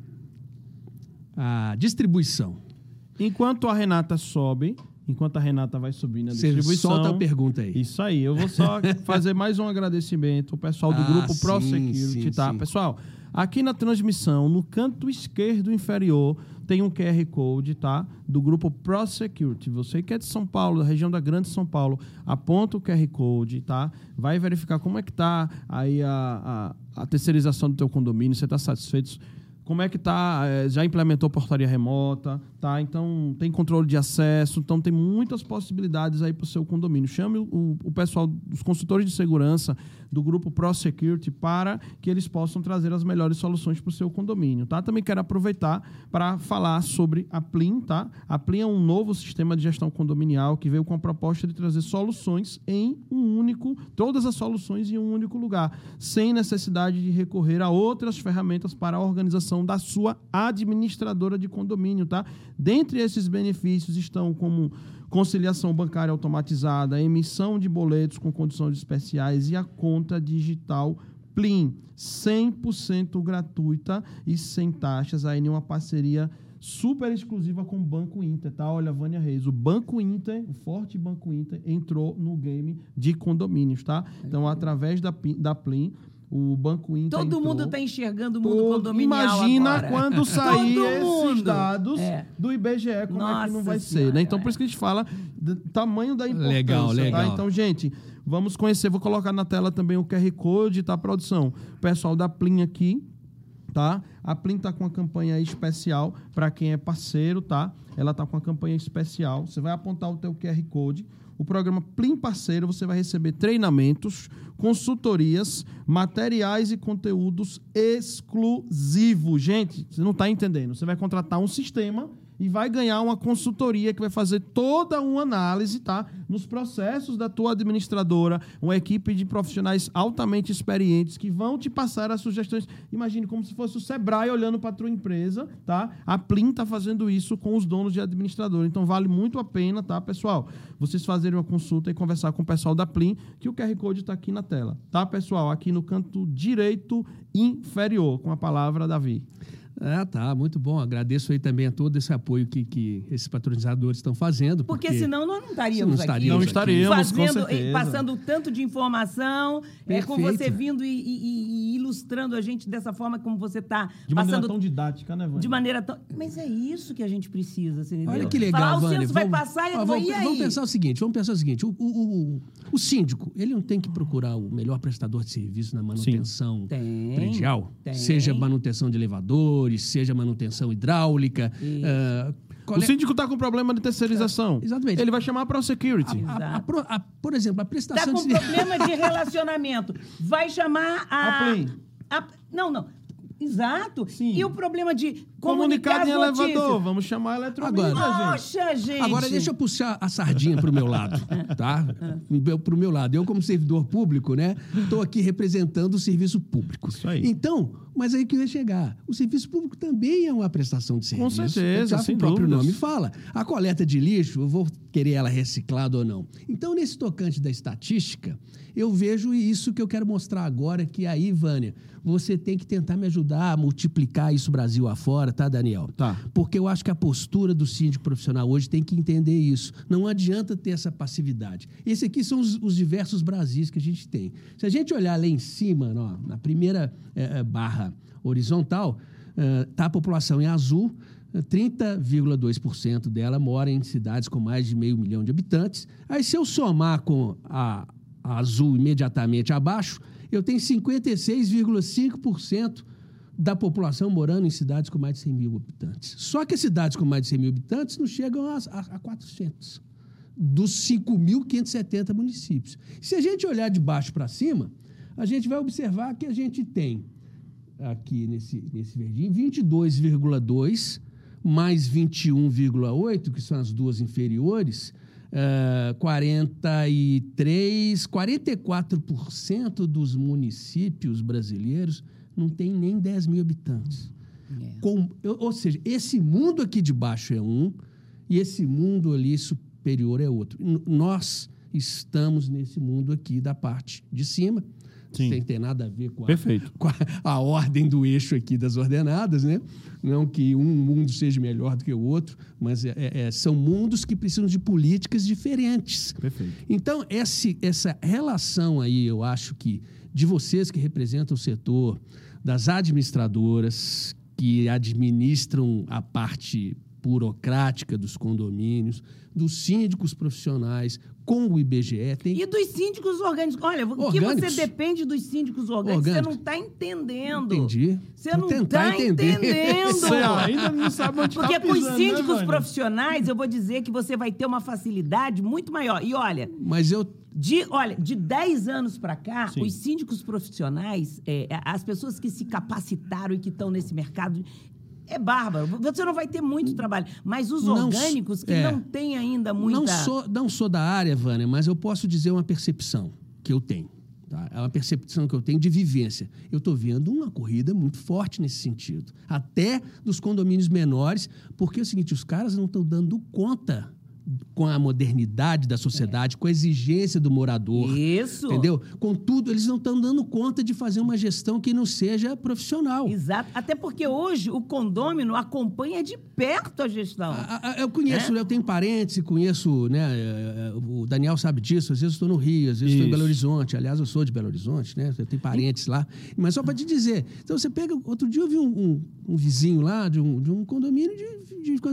a distribuição. Enquanto a Renata sobe, enquanto a Renata vai subindo a Você distribuição... solta a pergunta aí. Isso aí, eu vou só fazer mais um agradecimento ao pessoal do Ah, grupo Pro sim, Security, sim, tá? sim. Pessoal, aqui na transmissão, no canto esquerdo inferior, tem um QR Code, tá? Do grupo Pro Security. Você que é de São Paulo, da região da Grande São Paulo, aponta o QR Code, tá? Vai verificar como é que tá aí a, a, a terceirização do teu condomínio, você está satisfeito como é que tá? eh, já implementou portaria remota, tá? Então tem controle de acesso, então tem muitas possibilidades aí para o seu condomínio. Chame o, o pessoal dos consultores de segurança do grupo Pro Security para que eles possam trazer as melhores soluções para o seu condomínio, tá? Também quero aproveitar para falar sobre a Plim, tá? A Plim é um novo sistema de gestão condominial que veio com a proposta de trazer soluções em um único, todas as soluções em um único lugar, sem necessidade de recorrer a outras ferramentas para a organização da sua administradora de condomínio, tá? Dentre esses benefícios estão como conciliação bancária automatizada, emissão de boletos com condições especiais e a conta digital Plim, 100% gratuita e sem taxas, aí nenhuma parceria super exclusiva com o Banco Inter, tá? Olha, Vânia Reis, o Banco Inter, o forte Banco Inter, entrou no game de condomínios, tá? Então, através da, da Plim, o Banco Inter Todo entrou. mundo está enxergando o mundo Pô, condominial Imagina agora. quando sair Todo esses dados É. do IBGE, como é que Nossa não vai Senhora, ser, né? Então, é. por isso que a gente fala do tamanho da importância, Legal, tá? legal. Então, gente, vamos conhecer. Vou colocar na tela também o QR Code, tá, produção? O pessoal da Plim aqui, tá? A Plim tá com uma campanha especial para quem é parceiro, tá? Ela tá com uma campanha especial. Você vai apontar o teu QR Code. O programa Plim Parceiro, você vai receber treinamentos, consultorias, materiais e conteúdos exclusivos. Gente, você não está entendendo. Você vai contratar um sistema e vai ganhar uma consultoria que vai fazer toda uma análise, tá? Nos processos da tua administradora, uma equipe de profissionais altamente experientes que vão te passar as sugestões. Imagine como se fosse o Sebrae olhando para tua empresa, tá? A Plim está fazendo isso com os donos de administrador. Então vale muito a pena, tá, pessoal? Vocês fazerem uma consulta e conversar com o pessoal da Plim, que o QR Code está aqui na tela, tá, pessoal? Aqui no canto direito inferior, com a palavra Davi. Ah, tá, muito bom. Agradeço aí também a todo esse apoio que, que esses patrocinadores estão fazendo. Porque, Porque, senão nós não estaríamos Senão aqui. Não estaríamos, fazendo, certeza. passando tanto de informação, é, com você vindo e, e- e ilustrando a gente dessa forma como você está De maneira tão didática, né, Vânia? de maneira tão. Mas é isso que a gente precisa, entendeu? Olha que legal, Falar, "Ah, o Vânia. censo vai Vamos- passar e ó, vamos, e aí? vamos pensar o seguinte, vamos pensar o seguinte, o, o, o, o síndico, ele não tem que procurar o melhor prestador de serviço na manutenção Tem, predial? tem. Seja manutenção de seja manutenção hidráulica. qual O é- síndico está com problema de terceirização. Exatamente. Ele vai chamar a ProSecurity. a- a- pro- a- por exemplo, a Está prestação com de problema de relacionamento. Vai chamar a. A a- não, não. Exato. Sim. E o problema de Comunicado em elevador, vamos chamar a eletromídia, Agora, Poxa, gente. Agora, deixa eu puxar a sardinha para o meu lado, tá? Para o meu lado. Eu, como servidor público, né? Estou aqui representando o serviço público. Isso aí. Então, mas aí que eu ia chegar. O serviço público também é uma prestação de serviço. Com certeza, Já sem o próprio dúvidas. nome fala. A coleta de lixo, eu vou querer ela reciclada ou não. Então, nesse tocante da estatística, eu vejo isso que eu quero mostrar agora, que aí, Vânia, você tem que tentar me ajudar a multiplicar isso Brasil afora, tá, Daniel? Tá. Porque eu acho que a postura do síndico profissional hoje tem que entender isso. Não adianta ter essa passividade. Esse aqui são os, os diversos Brasis que a gente tem. Se a gente olhar lá em cima, ó, na primeira eh, eh, barra horizontal, está a população em azul, eh, 30,2% dela mora em cidades com mais de meio milhão de habitantes. Aí, se eu somar com a, a azul imediatamente abaixo, eu tenho 56,5% da população morando em cidades com mais de 100 mil habitantes. Só que as cidades com mais de 100 mil habitantes não chegam a, a, a 400 dos 5.570 municípios. Se a gente olhar de baixo para cima, a gente vai observar que a gente tem aqui nesse, nesse verdinho 22,2 mais 21,8, que são as duas inferiores, eh, 43, 44% dos municípios brasileiros não tem nem 10 mil habitantes. Com- eu- ou seja, esse mundo aqui de baixo é um e esse mundo ali superior é outro. N- nós estamos nesse mundo aqui da parte de cima, Sim. sem ter nada a ver com a, com a, a ordem do eixo aqui das ordenadas, né? Não que um mundo seja melhor do que o outro, mas é- é- são mundos que precisam de políticas diferentes. Perfeito. Então, esse, essa relação aí, eu acho que de vocês que representam o setor, das administradoras que administram a parte burocrática dos condomínios, dos síndicos profissionais, com o IBGE, tem E dos síndicos orgânicos. Olha, o que você depende dos síndicos orgânicos, Orgânicos. você não está entendendo. Entendi. Você Vou não está entendendo. Você ainda não sabe onde Porque tá com os né, síndicos Vânia? profissionais, eu vou dizer que você vai ter uma facilidade muito maior. E olha, Mas eu de, olha, de 10 anos para cá, Sim. os síndicos profissionais, é, as pessoas que se capacitaram e que estão nesse mercado, é bárbaro. Você não vai ter muito trabalho. Mas os Não orgânicos, que é. não têm ainda muita... Não sou, não sou da área, Vânia, mas eu posso dizer uma percepção que eu tenho. tá? É uma percepção que eu tenho de vivência. Eu estou vendo uma corrida muito forte nesse sentido. Até dos condomínios menores, porque é o seguinte, os caras não estão dando conta com a modernidade da sociedade, com a exigência do morador. Isso. Entendeu? Contudo, eles não estão dando conta de fazer uma gestão que não seja profissional. Exato. Até porque hoje o condômino acompanha de perto a gestão. A- a- Eu conheço, né, eu tenho parentes e conheço, né? eh, eh, O Daniel sabe disso. Às vezes estou no Rio, às vezes estou em. Belo Horizonte. Aliás, eu sou de Belo Horizonte, né? Eu tenho parentes lá. Mas só para te dizer. Então você pega. Outro dia eu vi um, um- um vizinho lá de um, de um condomínio de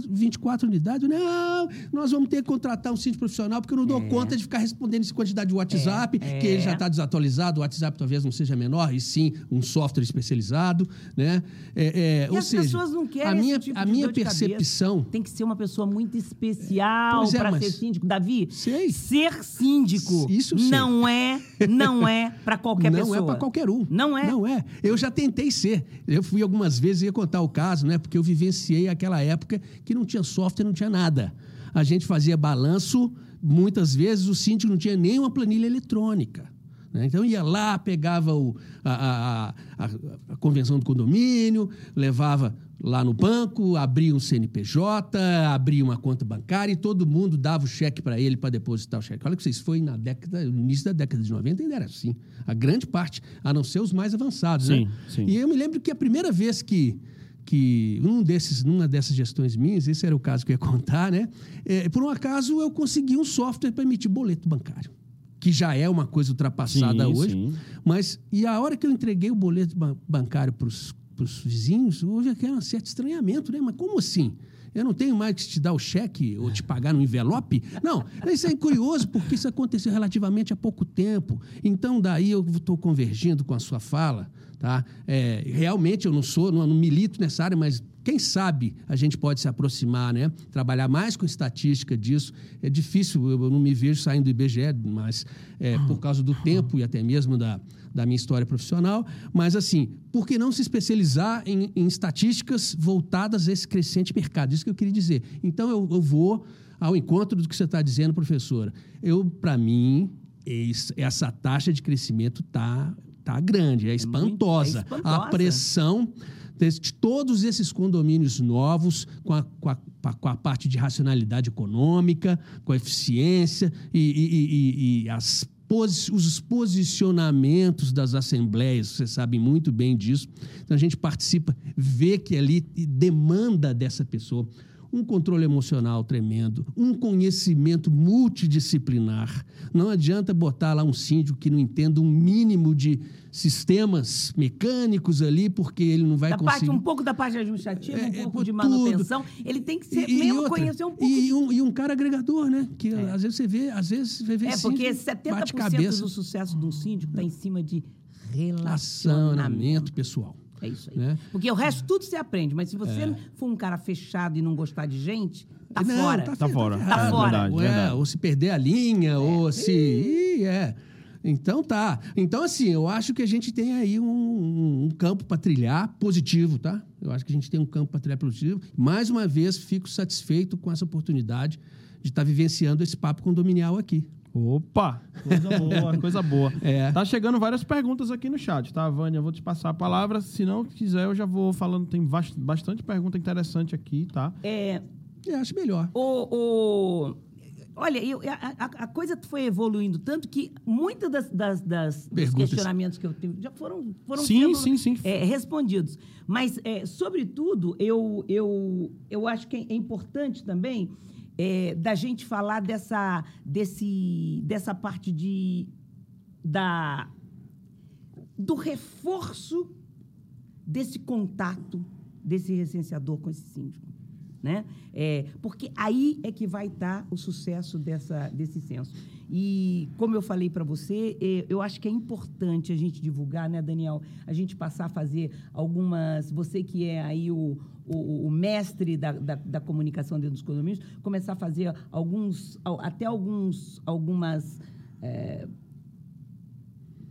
24 unidades. Não, nós vamos ter que contratar um síndico profissional porque eu não dou conta de ficar respondendo essa quantidade de WhatsApp, que ele já está desatualizado. O WhatsApp talvez não seja menor, e sim um software especializado, né? É, é, E ou as seja, pessoas não querem a minha, tipo a minha cabeça. percepção Tem que ser uma pessoa muito especial é, para mas- ser síndico. Davi, Sei. ser síndico Isso sei. não é, não é para qualquer não pessoa. é para qualquer um. Não é. Não é. Eu já tentei ser. Eu fui algumas vezes, ia contar o caso, né? Porque eu vivenciei aquela época que não tinha software, não tinha nada. A gente fazia balanço, muitas vezes o síndico não tinha nem uma planilha eletrônica. né? Então ia lá, pegava o- a, a- a- a convenção do condomínio, levava lá no banco, abria um CNPJ, abria uma conta bancária e todo mundo dava o cheque para ele para depositar o cheque. Olha que vocês foi na década, no início da década de 90 ainda era assim. A grande parte, a não ser os mais avançados, Sim, né? sim. E eu me lembro que a primeira vez que que um desses, numa dessas gestões minhas, esse era o caso que eu ia contar, né? É, por um acaso eu consegui um software para emitir boleto bancário, que já é uma coisa ultrapassada Sim, hoje. sim. Mas, e a hora que eu entreguei o boleto ban- bancário para os vizinhos, houve aquele um certo estranhamento, né? Mas como assim? Eu não tenho mais que te dar o cheque ou te pagar no envelope? Não, isso é curioso, porque isso aconteceu relativamente há pouco tempo. Então, daí eu estou convergindo com a sua fala, tá? É, realmente eu não sou, não, não milito nessa área, mas quem sabe a gente pode se aproximar, né? Trabalhar mais com estatística disso. É difícil, eu não me vejo saindo do IBGE, mas é, por causa do tempo e até mesmo da, da minha história profissional. Mas, assim, por que não se especializar em, em estatísticas voltadas a esse crescente mercado? Isso que eu queria dizer. Então, eu, eu vou ao encontro do que você está dizendo, professora. Eu, para mim, essa taxa de crescimento está tá grande, é espantosa. É, é espantosa. A pressão de todos esses condomínios novos, com a, com a, com a parte de racionalidade econômica, com a eficiência e, e, e, e as os posicionamentos das assembleias, vocês sabem muito bem disso. Então a gente participa, vê que ali demanda dessa pessoa um controle emocional tremendo, um conhecimento multidisciplinar. Não adianta botar lá um síndico que não entenda um mínimo de sistemas mecânicos ali, porque ele não vai da conseguir... Parte, um pouco da parte administrativa, é, um é, pouco é, de manutenção. Tudo. Ele tem que ser e, mesmo outra, conhecer um pouco... E um, e um cara agregador, né? Que é. às vezes você vê, às vezes você vê É, porque 70% do sucesso do síndico está em cima de relacionamento pessoal. É isso aí. Né? Porque o resto tudo você aprende, mas se você é. for um cara fechado e não gostar de gente, tá não, fora. Tá, tá fora. Tá, tá fora. Verdade, ou, é, ou se perder a linha, é. ou se. Ih, é. Então tá. Então, assim, eu acho que a gente tem aí um, um campo para trilhar positivo, tá? Eu acho que a gente tem um campo para trilhar positivo. Mais uma vez, fico satisfeito com essa oportunidade de estar tá vivenciando esse papo condominial aqui. Opa! Coisa boa, coisa boa. É. Tá chegando várias perguntas aqui no chat, tá, Vânia? Eu vou te passar a palavra. Se não quiser, eu já vou falando. Tem bastante pergunta interessante aqui, tá? É. Eu acho melhor. O, o... Olha, eu, a, a, coisa foi evoluindo tanto que muitos das, das, das dos questionamentos que eu tive já foram, foram sim, sendo sim, sim. É, respondidos. Mas, é, sobretudo, eu, eu, eu acho que é importante também é, da gente falar dessa, desse, dessa parte de, da, do reforço desse contato desse recenseador com esse síndico. Né? É, porque aí é que vai estar o sucesso dessa, desse censo. E, como eu falei para você, é, eu acho que é importante a gente divulgar, né, Daniel? A gente passar a fazer algumas. Você que é aí o, o, o mestre da, da, da, comunicação dentro dos condomínios, começar a fazer alguns. até alguns, algumas. É,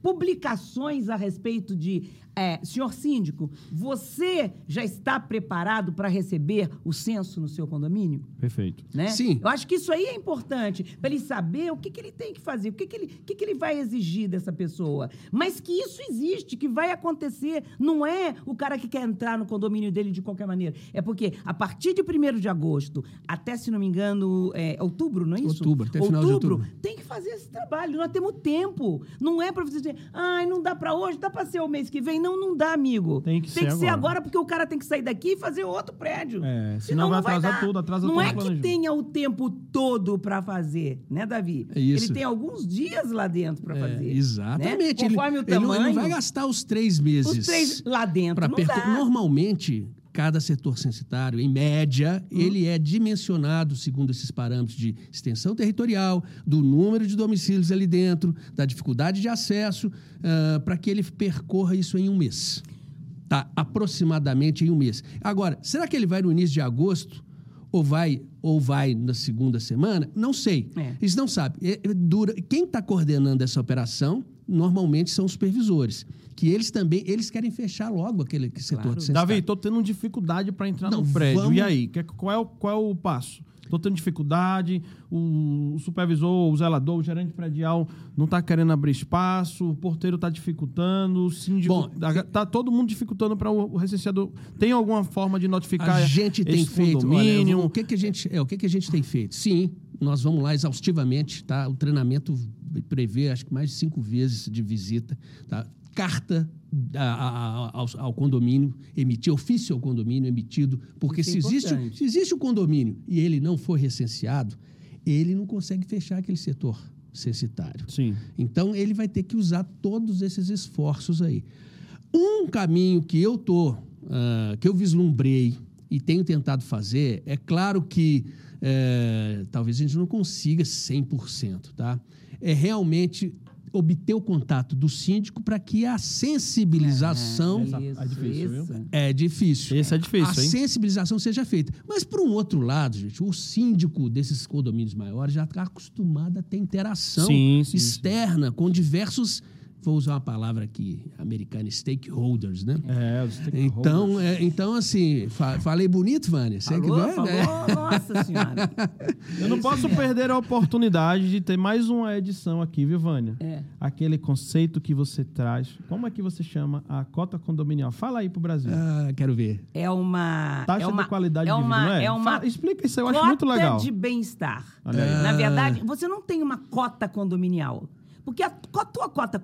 publicações a respeito de é, senhor síndico, você já está preparado para receber o censo no seu condomínio? Perfeito. Né? Sim. Eu acho que isso aí é importante, para ele saber o que, que ele tem que fazer, o que, que, ele, o que, que ele vai exigir dessa pessoa. Mas que isso existe, que vai acontecer. Não é o cara que quer entrar no condomínio dele de qualquer maneira. É porque, a partir de 1 de agosto, até, se não me engano, é, outubro, não é isso? Outubro, até outubro, final de outubro. Tem que fazer esse trabalho. Nós temos tempo. Não é para você dizer, ai, não dá para hoje, dá para ser o mês que vem. Não, não, não dá, amigo. Tem que, tem ser, que ser agora. agora. porque o cara tem que sair daqui e fazer outro prédio. É, senão, senão vai atrasar vai tudo, atrasa não é que tenha o tempo todo para fazer, né, Davi? É isso. Ele tem alguns dias lá dentro para é, fazer. Exatamente. Né? Conforme ele, o tamanho. Ele não vai gastar os três meses. Os três lá dentro. Não perco... Normalmente, cada setor censitário, em média, hum. ele é dimensionado segundo esses parâmetros de extensão territorial, do número de domicílios ali dentro, da dificuldade de acesso, uh, para que ele percorra isso em um mês. Tá? Aproximadamente em um mês. Agora, será que ele vai no início de agosto? Ou vai, ou vai na segunda semana? Não sei. É. Eles não sabem. É, é, dura, quem está coordenando essa operação normalmente são os supervisores que eles também eles querem fechar logo aquele setor claro. de Davi, estou tendo dificuldade para entrar Não, no prédio. Vamos... E aí? Qual é, o, qual é o passo? Estou tendo dificuldade, o, supervisor, o zelador, o gerente predial não está querendo abrir espaço, o porteiro está dificultando, o síndico. Está todo mundo dificultando para o, recenseador. Tem alguma forma de notificar A gente tem feito. Olha, vou, o que, que, a gente, é, o que, que a gente tem feito? Sim, nós vamos lá exaustivamente, tá? O treinamento prevê acho que mais de cinco vezes de visita, tá? carta a, a, ao, ao, condomínio, emitir ofício ao condomínio emitido, porque se, é existe, se existe o condomínio e ele não for recenseado, ele não consegue fechar aquele setor censitário. Sim. Então ele vai ter que usar todos esses esforços aí. Um caminho que eu tô, uh, que eu vislumbrei e tenho tentado fazer, é claro que uh, talvez a gente não consiga 100%, tá? É realmente obter o contato do síndico para que a sensibilização. Essa é difícil, viu? É difícil. Esse é difícil, A hein? sensibilização seja feita. Mas, por um outro lado, gente, o síndico desses condomínios maiores já está acostumado a ter interação Sim, sim, externa com diversos. Vou usar uma palavra aqui americana, stakeholders, né? É, os stakeholders. Então, é, então, assim, fa- falei bonito, Vânia? Você que Falou, vai, falou, né? nossa senhora. Eu não posso perder a oportunidade de ter mais uma edição aqui, viu, Vânia? É. Aquele conceito que você traz. Como é que você chama a cota condominial? Fala aí pro Brasil. Ah, quero ver. É uma. Taxa é uma, de qualidade é de vida, uma, não é? É uma Fala- explica isso, eu acho cota muito legal. de bem-estar. Aí. Na verdade, você não tem uma cota condominial. Porque a co- tua cota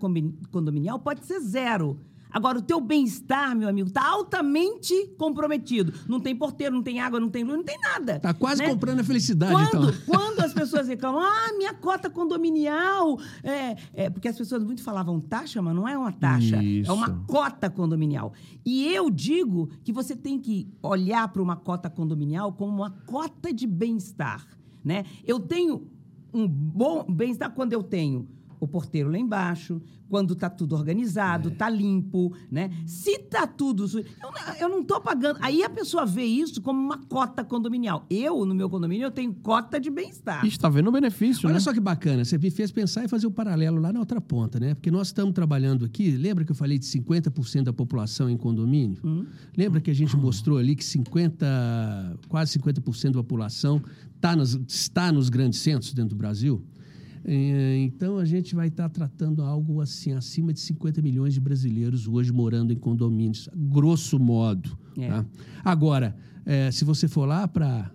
condominial pode ser zero. Agora, o teu bem-estar, meu amigo, está altamente comprometido. Não tem porteiro, não tem água, não tem luz, não tem nada. Tá quase né? comprando a felicidade, Quando, então. quando as pessoas reclamam, ah, minha cota condominial. É, é, porque as pessoas muito falavam taxa, mas não é uma taxa. Isso. É uma cota condominial. E eu digo que você tem que olhar para uma cota condominial como uma cota de bem-estar. Né? Eu tenho um bom bem-estar quando eu tenho o porteiro lá embaixo, quando está tudo organizado, está limpo, né? Se está tudo... Eu, não- eu não estou pagando... Aí a pessoa vê isso como uma cota condominial. Eu, no meu condomínio, eu tenho cota de bem-estar. Está vendo o benefício, Olha né? só que bacana, você me fez pensar e fazer o paralelo lá na outra ponta, né? Porque nós estamos trabalhando aqui, lembra que eu falei de 50% da população em condomínio? Lembra que a gente mostrou ali que 50, quase 50% da população tá nos- está nos grandes centros dentro do Brasil? É, Então a gente vai estar tratando algo assim, acima de 50 milhões de brasileiros hoje morando em condomínios, grosso modo. É. tá? Agora, é, se você for lá para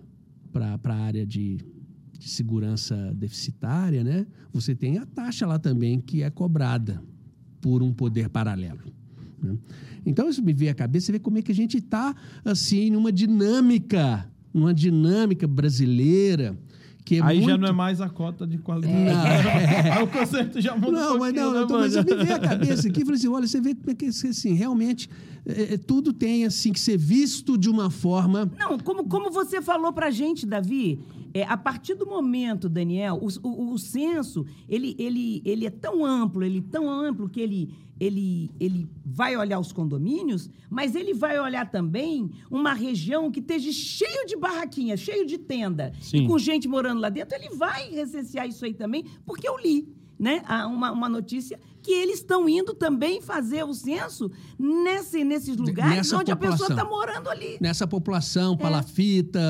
a área de, de segurança deficitária, né? Você tem a taxa lá também que é cobrada por um poder paralelo. né? Então isso me veio à cabeça, você vê como é que a gente está assim numa dinâmica, numa dinâmica brasileira que é Aí já muito... não é mais a cota de qualidade. Não. Aí o conceito já muda Não, um mas não, né, eu tô, mas eu me veio a cabeça aqui e falei assim: olha, você vê como é que assim, realmente é, é, tudo tem assim que ser visto de uma forma. Não, como, como você falou pra gente, Davi, é, a partir do momento, Daniel, o, o, o censo, ele, ele, ele é tão amplo, ele é tão amplo que ele, ele, ele vai olhar os condomínios, mas ele vai olhar também uma região que esteja cheio de barraquinha, cheio de tenda, Sim. e com gente morando lá dentro, ele vai recensear isso aí também, porque eu li. Né? Uma, uma notícia que eles estão indo também fazer o censo nesse, nesses lugares nessa onde a pessoa está morando ali. Nessa população palafita,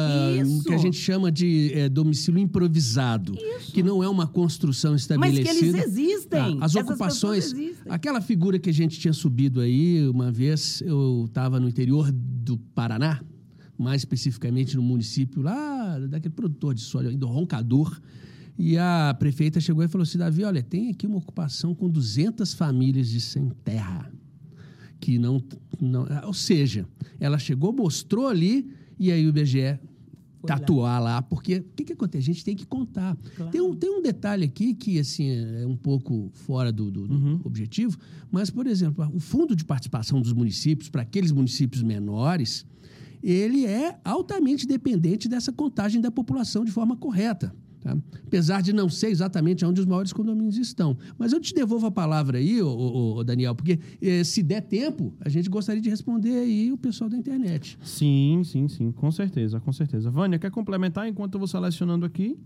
Isso. que a gente chama de é, domicílio improvisado, que não é uma construção Mas estabelecida. que eles existem. Ah, as Essas ocupações. Aquela figura que a gente tinha subido aí, uma vez eu estava no interior do Paraná, mais especificamente no município lá, daquele produtor de soja, do Roncador. E a prefeita chegou e falou assim: Davi, olha, tem aqui uma ocupação com 200 famílias de sem terra. Que não, não. Ou seja, ela chegou, mostrou ali, e aí o IBGE tatuar lá, porque o que, que acontece? A gente tem que contar. Tem, um, tem um detalhe aqui que assim é um pouco fora do, do- do objetivo, mas, por exemplo, o fundo de participação dos municípios, para aqueles municípios menores, ele é altamente dependente dessa contagem da população de forma correta. Tá? Apesar de não ser exatamente onde os maiores condomínios estão. Mas eu te devolvo a palavra aí, ô, ô, ô, Daniel, porque eh, se der tempo, a gente gostaria de responder aí o pessoal da internet. Sim, sim, sim, com certeza, com certeza. Vânia, quer complementar enquanto eu vou selecionando aqui?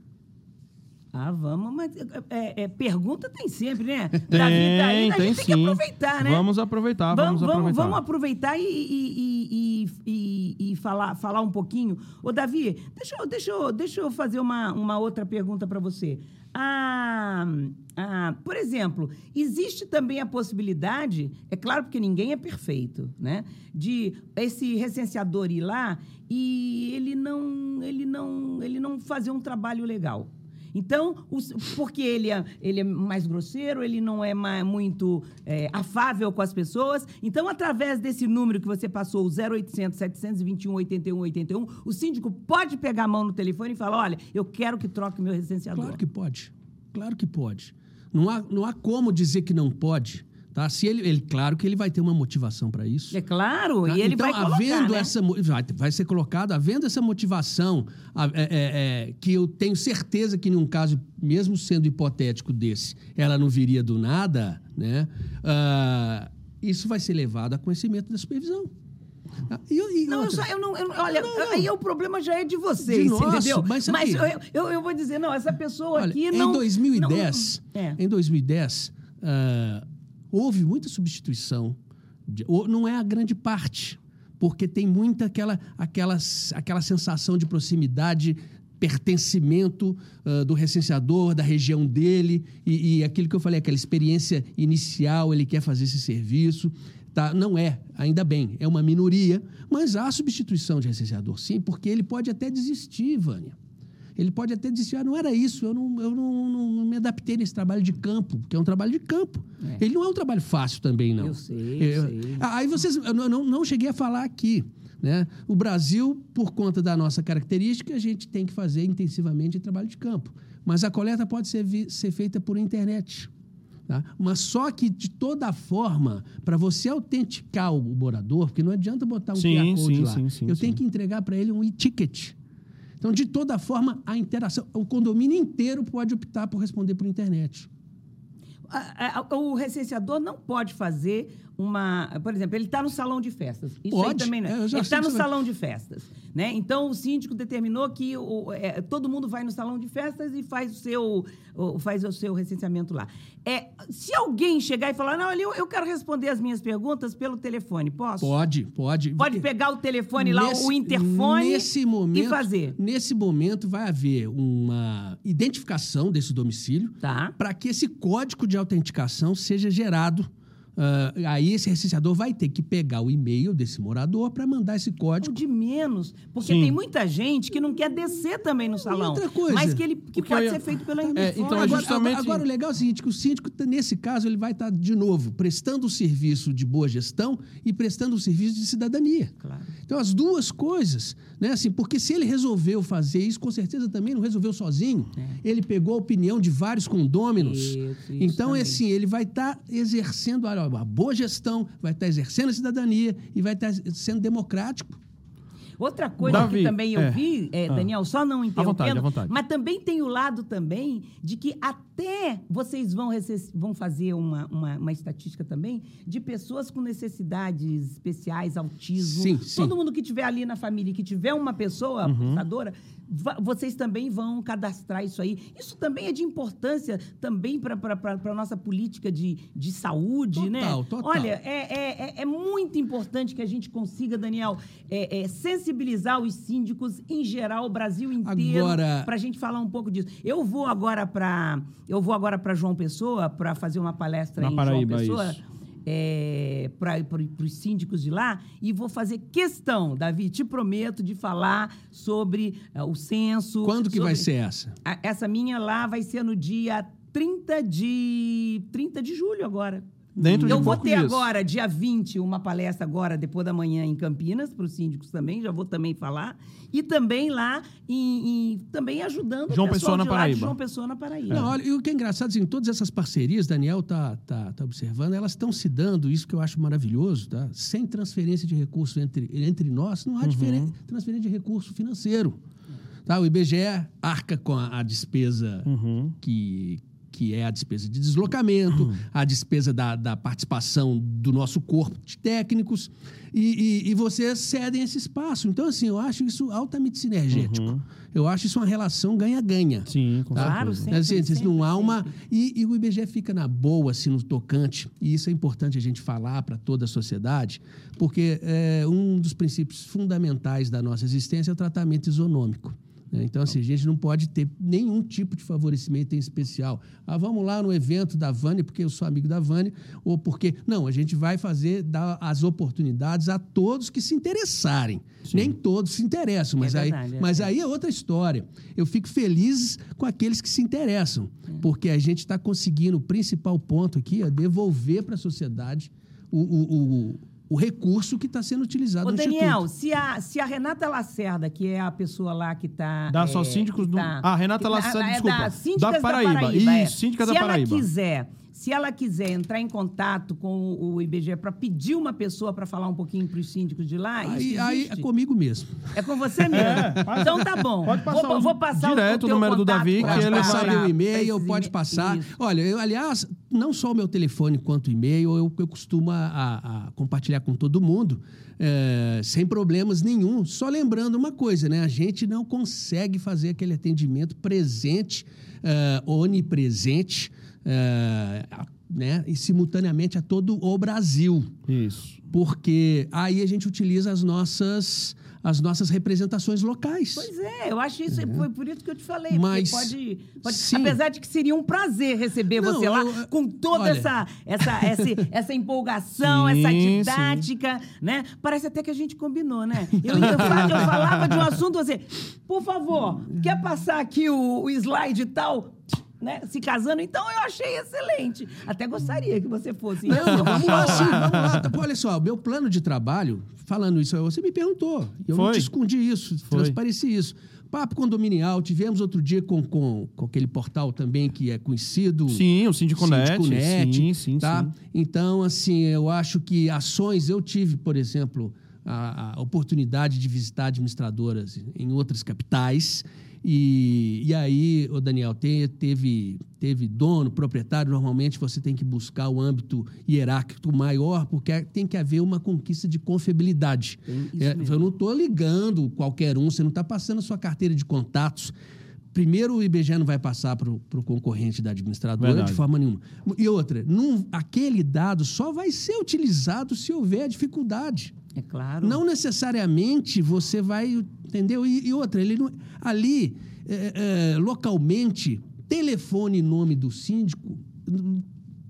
Ah, vamos, mas é, é, pergunta tem sempre, né? Tem, Da vida aí, a tem gente sim. tem que aproveitar, né? Vamos aproveitar, vamos, aproveitar. Vamos aproveitar e, e, e, e, e- e falar, falar um pouquinho. Ô, Davi, deixa eu, deixa eu, deixa eu fazer uma, uma outra pergunta para você. Ah, ah, por exemplo, existe também a possibilidade, é claro porque ninguém é perfeito, né? De esse recenseador ir lá e ele não, ele não, ele não fazer um trabalho legal. Então, os- porque ele é, ele é mais grosseiro, ele não é mais, muito é, afável com as pessoas. Então, através desse número que você passou, o 0800 721 81 81, o síndico pode pegar a mão no telefone e falar: olha, eu quero que troque meu recenseador. Claro que pode. Claro que pode. Não há, não há como dizer que não pode. Tá? Se ele, ele, claro que ele vai ter uma motivação para isso. É claro, tá? e ele então, vai colocar, havendo né? essa vai, vai ser colocado, havendo essa motivação, é, é, é, que eu tenho certeza que num caso, mesmo sendo hipotético desse, ela não viria do nada, né? Uh, isso vai ser levado a conhecimento da supervisão. Ah, e, e não, eu, só, eu, não, eu olha, não, não. aí o problema já é de vocês, de nosso, entendeu? Mas, mas eu, eu, eu, vou dizer, não, essa pessoa olha, aqui não... Em 2010, é. em 2010 uh, houve muita substituição. Não é a grande parte, porque tem muita aquela, aquela, aquela sensação de proximidade, pertencimento uh, do recenseador, da região dele, e, e, aquilo que eu falei, aquela experiência inicial, ele quer fazer esse serviço. Tá? Não é, ainda bem, é uma minoria, mas há substituição de recenseador, sim, porque ele pode até desistir, Vânia. Ele pode até dizer, ah, não era isso, eu não, eu não, não, me adaptei nesse trabalho de campo, que é um trabalho de campo. É. Ele não é um trabalho fácil também, não. Eu sei, eu, eu sei. Aí vocês, eu não, não cheguei a falar aqui, né? O Brasil, por conta da nossa característica, a gente tem que fazer intensivamente trabalho de campo. Mas a coleta pode ser, ser feita por internet. Tá? Mas só que, de toda forma, para você autenticar o morador, porque não adianta botar um sim, QR Code sim, lá, sim, sim, eu tenho que entregar para ele um e-ticket. Então, de toda forma, a interação, o condomínio inteiro pode optar por responder por internet. O recenseador não pode fazer uma. Por exemplo, ele está no salão de festas. Isso Pode. também não. É, ele está no salão de festas. Né? Então, o síndico determinou que o, é, todo mundo vai no salão de festas e faz o seu, o, faz o seu recenseamento lá. É, se alguém chegar e falar, não, eu, eu quero responder as minhas perguntas pelo telefone, posso? Pode, pode. Pode pegar o telefone lá, nesse, o interfone nesse momento, e fazer. Nesse momento, vai haver uma identificação desse domicílio tá. para que esse código de autenticação seja gerado Uh, aí esse recenseador vai ter que pegar o e-mail desse morador para mandar esse código. Ou de menos, porque Sim. tem muita gente que não quer descer também no salão. outra coisa. Mas que ele que pode ser feito pela é, então é justamente... agora, agora, o legal é o seguinte, que o síndico, nesse caso, ele vai estar, tá, de novo, prestando o serviço de boa gestão e prestando o serviço de cidadania. Claro. Então, as duas coisas, né? Assim, porque se ele resolveu fazer isso, com certeza também não resolveu sozinho. É. Ele pegou a opinião de vários condôminos. Isso, isso então, também. assim, ele vai estar tá exercendo... Uma boa gestão, vai estar exercendo a cidadania e vai estar sendo democrático. Outra coisa Davi, que também eu é. vi, é, ah. Daniel, só não interrompendo, à vontade, à vontade. mas também tem o lado também de que até vocês vão, vão fazer uma, uma, uma, estatística também de pessoas com necessidades especiais, autismo. Sim, Todo sim. mundo que tiver ali na família, que tiver uma pessoa uhum. Vocês também vão cadastrar isso aí. Isso também é de importância também para a nossa política de, de saúde, total, né? Total. Olha, é, é, é, é muito importante que a gente consiga, Daniel, é, é, sensibilizar os síndicos em geral, o Brasil inteiro, para a gente falar um pouco disso. Eu vou agora para eu vou agora para João Pessoa para fazer uma palestra Na em Paraíba, João Pessoa. Isso é, para os síndicos de lá e vou fazer questão, Davi, te prometo, de falar sobre uh, o censo. Quando que sobre... vai ser essa? A, essa minha lá vai ser no dia 30 de, 30 de julho agora. Dentro eu de vou ter dias. agora, dia 20, uma palestra agora, depois da manhã, em Campinas, para os síndicos também, já vou também falar. E também lá, em, em também ajudando João o pessoal Pessoa na Paraíba. João Pessoa na Paraíba. Não, olha, e o que é engraçado, assim, todas essas parcerias, Daniel tá, tá, tá observando, elas estão se dando, isso que eu acho maravilhoso, tá? Sem transferência de recurso entre, entre nós, não há uhum. transferência de recurso financeiro. Tá? O IBGE arca com a, a despesa uhum. que que é a despesa de deslocamento, a despesa da, da, participação do nosso corpo de técnicos, e, e, e, vocês cedem esse espaço. Então, assim, eu acho isso altamente sinergético. Uhum. Eu acho isso uma relação ganha-ganha. Sim, com tá? Claro, sempre, assim, sempre, não há uma... E, e, o IBGE fica na boa, assim, no tocante, e isso é importante a gente falar para toda a sociedade, porque é, um dos princípios fundamentais da nossa existência é o tratamento isonômico. Né? Então, assim, a gente não pode ter nenhum tipo de favorecimento em especial. Ah, vamos lá no evento da Vânia, porque eu sou amigo da Vânia, ou porque. Não, a gente vai fazer, dar as oportunidades a todos que se interessarem. Sim. Nem todos se interessam, mas, É aí, verdade, é mas aí é outra história. Eu fico feliz com aqueles que se interessam, porque a gente está conseguindo, o principal ponto aqui é devolver para a sociedade o, o, o, o recurso que está sendo utilizado Ô, no Daniel, se a, se a Renata Lacerda, que é a pessoa lá que está. Da só síndicos do- Ah, Renata Lacerda, desculpa. Da, síndicas Da Paraíba. Paraíba, é. Isso, síndica da se Paraíba. ela quiser se ela quiser entrar em contato com o IBGE para pedir uma pessoa para falar um pouquinho para os síndicos de lá, aí, aí é comigo mesmo. É com você mesmo. É, então tá bom. Pode passar vou, vou passar direto o, o número do Davi, que ele passar meu e-mail, pode passar. Isso. Olha, eu, aliás, não só o meu telefone quanto o e-mail, eu, eu costumo a, a compartilhar com todo mundo. É, sem problemas nenhum. Só lembrando uma coisa, né? A gente não consegue fazer aquele atendimento presente, é, onipresente, é, né? e simultaneamente a todo o Brasil. Isso. Porque aí a gente utiliza as nossas as nossas representações locais. Pois é, eu acho isso, é. foi por isso que eu te falei. Mas, pode, pode apesar de que seria um prazer receber Não, você lá eu, com toda olha... essa, essa, essa, essa empolgação, sim, essa didática, sim. né? Parece até que a gente combinou, né? Eu, eu, eu falava de um assunto, você, por favor, quer passar aqui o, o slide e tal? Né, se casando. Então eu achei excelente. Até gostaria que você fosse. Não, não vamos lá, sim, vamos lá. Olha só, meu plano de trabalho, falando isso, você me perguntou. Eu Foi. não te escondi isso, Foi. transpareci isso. Papo condominial, tivemos outro dia com, com, com, aquele portal também que é conhecido. Sim, o Sindiconet. Sindiconet sim, sim, tá? sim. Então, assim, eu acho que ações, eu tive, por exemplo, a, a oportunidade de visitar administradoras em outras capitais e, e aí, o Daniel, te, teve, teve dono, proprietário, normalmente você tem que buscar o âmbito hierárquico maior, porque tem que haver uma conquista de confiabilidade. É, eu não estou ligando qualquer um, você não está passando a sua carteira de contatos. Primeiro, o IBGE não vai passar para o concorrente da administradora Verdade. de forma nenhuma. E outra, não, aquele dado só vai ser utilizado se houver dificuldade. É claro. Não necessariamente você vai, entendeu? E, e outra, ele não, ali, é, é, localmente, telefone e nome do síndico,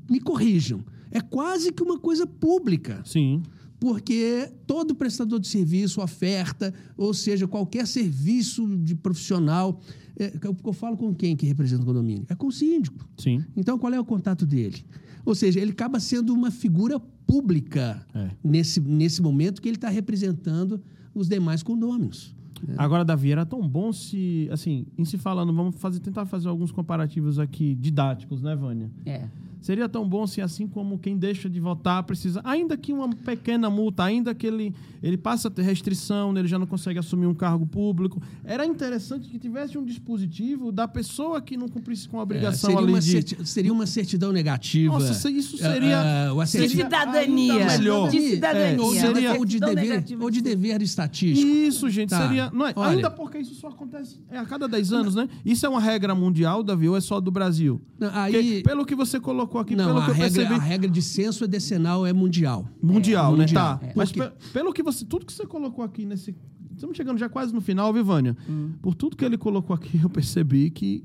me corrijam, é quase que uma coisa pública. Sim. Porque todo prestador de serviço, oferta, ou seja, qualquer serviço de profissional, é, eu, eu falo com quem que representa o condomínio? É com o síndico. Sim. Então, qual é o contato dele? Ou seja, ele acaba sendo uma figura pública é. nesse, nesse momento que ele está representando os demais condôminos. Né? Agora, Davi, era tão bom se, assim, em se falando, vamos fazer, tentar fazer alguns comparativos aqui didáticos, né, Vânia? É. Seria tão bom se, assim como quem deixa de votar precisa, ainda que uma pequena multa, ainda que ele, ele passa a ter restrição, né, ele já não consegue assumir um cargo público. Era interessante que tivesse um dispositivo da pessoa que não cumprisse com a obrigação é, seria ali uma de... certi seria uma certidão negativa. Nossa, isso seria... Uh, uh, de cidadania. Melhor. De cidadania. É, ou, seria, ou, de dever, ou de dever estatístico. Isso, gente, tá. seria... Não é, Olha, ainda porque isso só acontece é, a cada 10 anos, né? Isso é uma regra mundial, Davi, ou é só do Brasil? Aí... Porque, pelo que você colocou colocou aqui, não, pelo a que eu regra, percebi. A regra de censo é decenal é mundial. Mundial, é, né? Mundial. Tá. É. Mas pelo que você. Tudo que você colocou aqui nesse. Estamos chegando já quase no final, Vivânia. Hum. Por tudo que ele colocou aqui, eu percebi que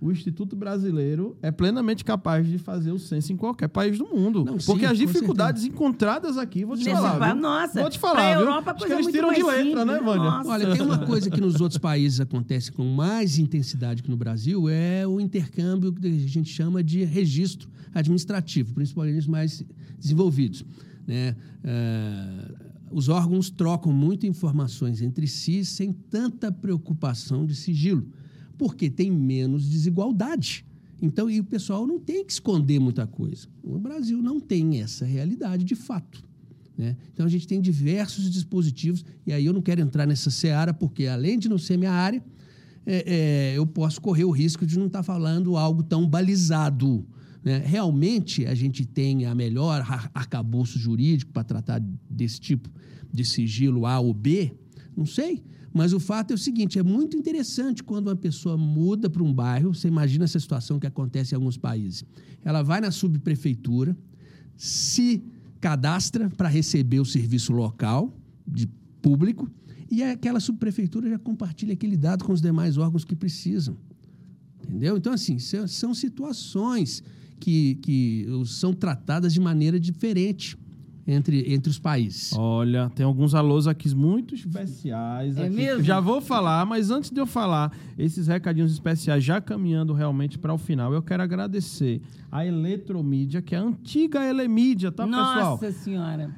o Instituto Brasileiro é plenamente capaz de fazer o censo em qualquer país do mundo. Não, porque sim, as dificuldades encontradas aqui, vou te Nesse falar. Nossa, vou te falar. Viu? Europa, Acho que eles tiram de letra, simples, né, Vânia? Nossa. Olha, tem uma coisa que nos outros países acontece com mais intensidade que no Brasil, é o intercâmbio que a gente chama de registro administrativo, principalmente os mais desenvolvidos. Né? Uh, os órgãos trocam muitas informações entre si sem tanta preocupação de sigilo porque tem menos desigualdade. Então, e o pessoal não tem que esconder muita coisa. O Brasil não tem essa realidade de fato. Né? Então, a gente tem diversos dispositivos, e aí eu não quero entrar nessa seara, porque além de não ser minha área, é, é, eu posso correr o risco de não estar falando algo tão balizado. Né? Realmente, a gente tem a melhor arcabouço jurídico para tratar desse tipo de sigilo A ou B? Não sei. Mas o fato é o seguinte: é muito interessante quando uma pessoa muda para um bairro. Você imagina essa situação que acontece em alguns países. Ela vai na subprefeitura, se cadastra para receber o serviço local, de público, e aquela subprefeitura já compartilha aquele dado com os demais órgãos que precisam. Entendeu? Então, assim, são situações que, que são tratadas de maneira diferente entre, entre os países. Olha, tem alguns alôs aqui muito especiais. É aqui. mesmo? Já vou falar, mas antes de eu falar, esses recadinhos especiais já caminhando realmente para o final, eu quero agradecer a Eletromídia, que é a antiga Elemídia, tá, Nossa pessoal? Nossa Senhora.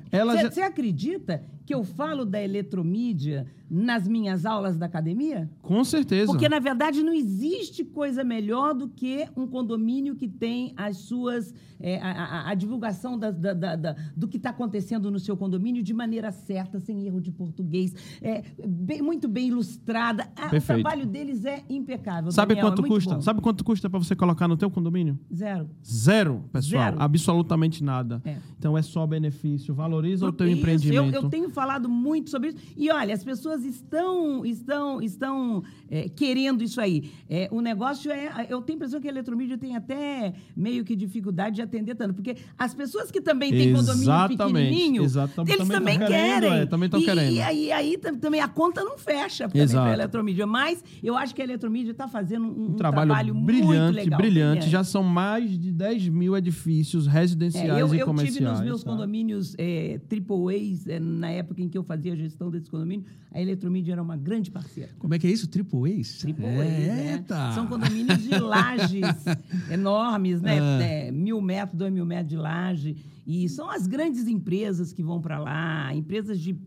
Você já... acredita que eu falo da Eletromídia nas minhas aulas da academia? Com certeza. Porque, na verdade, não existe coisa melhor do que um condomínio que tem as suas. É, a, a, a, divulgação da, da, da, do que está acontecendo no seu condomínio de maneira certa, sem erro de português, é, bem, muito bem ilustrada. o trabalho deles é impecável. Sabe Daniel, quanto é custa? Bom. Sabe quanto custa para você colocar no teu condomínio? Zero. Zero, pessoal. Zero. Absolutamente nada. É. Então é só benefício. Valoriza Porque o teu isso, empreendimento. Eu, eu, tenho falado muito sobre isso. E olha, as pessoas estão, estão, estão é, querendo isso aí. É, o negócio é. Eu tenho a impressão que a eletromídia tem até meio que dificuldade de atender tanto. Porque as pessoas que também têm condomínio pequenininho, exatamente. eles também, também querem. É, também estão querendo. E aí, aí também a conta não fecha para a eletromídia. Mas eu acho que a eletromídia está fazendo um, um, trabalho, trabalho brilhante, muito legal, brilhante. brilhante. Já são mais de 10 mil edifícios residenciais é, eu, e comerciais. Eu tive nos meus tá? condomínios é, AAAs, é, na época em que eu fazia a gestão desse condomínio, a eletromídia era uma grande parceira. Como é que é isso? AAAs? AAAs, é. São condomínios de lajes enormes, né? Ah. É, mil metros, dois mil metros de laje. E são as grandes empresas que vão para lá, empresas de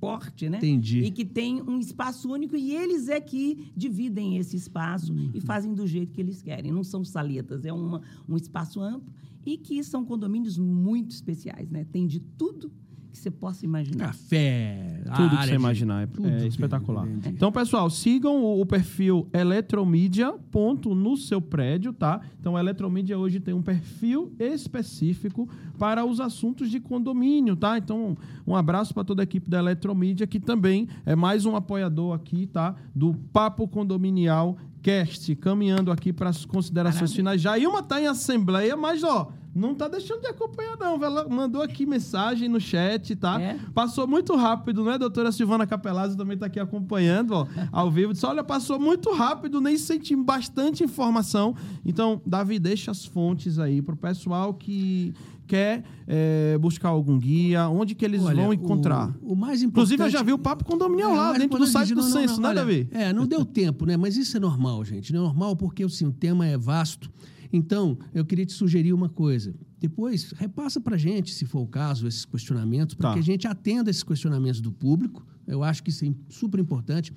porte, né? Entendi. E que tem um espaço único e eles é que dividem esse espaço uhum. e fazem do jeito que eles querem. Não são saletas, é uma, um espaço amplo e que são condomínios muito especiais, né? Tem de tudo que você possa imaginar. Café, tudo que você de... imaginar. É, é espetacular. É. Então, pessoal, sigam o, o perfil Eletromídia ponto no seu prédio, tá? Então, a Eletromídia hoje tem um perfil específico para os assuntos de condomínio, tá? Então, um abraço para toda a equipe da Eletromídia, que também é mais um apoiador aqui, tá? Do Papo Condominial Cast, caminhando aqui para as considerações Maravilha. finais. Já Ilma está em assembleia, mas ó, não tá deixando de acompanhar, não. Ela mandou aqui mensagem no chat, tá? É? Passou muito rápido, né? Doutora Silvana Capelazzi também tá aqui acompanhando, ó, ao vivo. Disse, olha, passou muito rápido, nem senti bastante informação. Então, Davi, deixa as fontes aí pro pessoal que quer é, buscar algum guia, onde que eles Olha, vão encontrar? O, o, mais importante... Inclusive, eu já vi o Papo Condominial é, lá, dentro do site do não, Censo, não, né, Davi? É, não deu tempo, né? Mas isso é normal, gente. Não é normal porque, assim, o tema é vasto. Então, eu queria te sugerir uma coisa. Depois, repassa para a gente, se for o caso, esses questionamentos, para tá. que a gente atenda esses questionamentos do público. Eu acho que isso é super importante.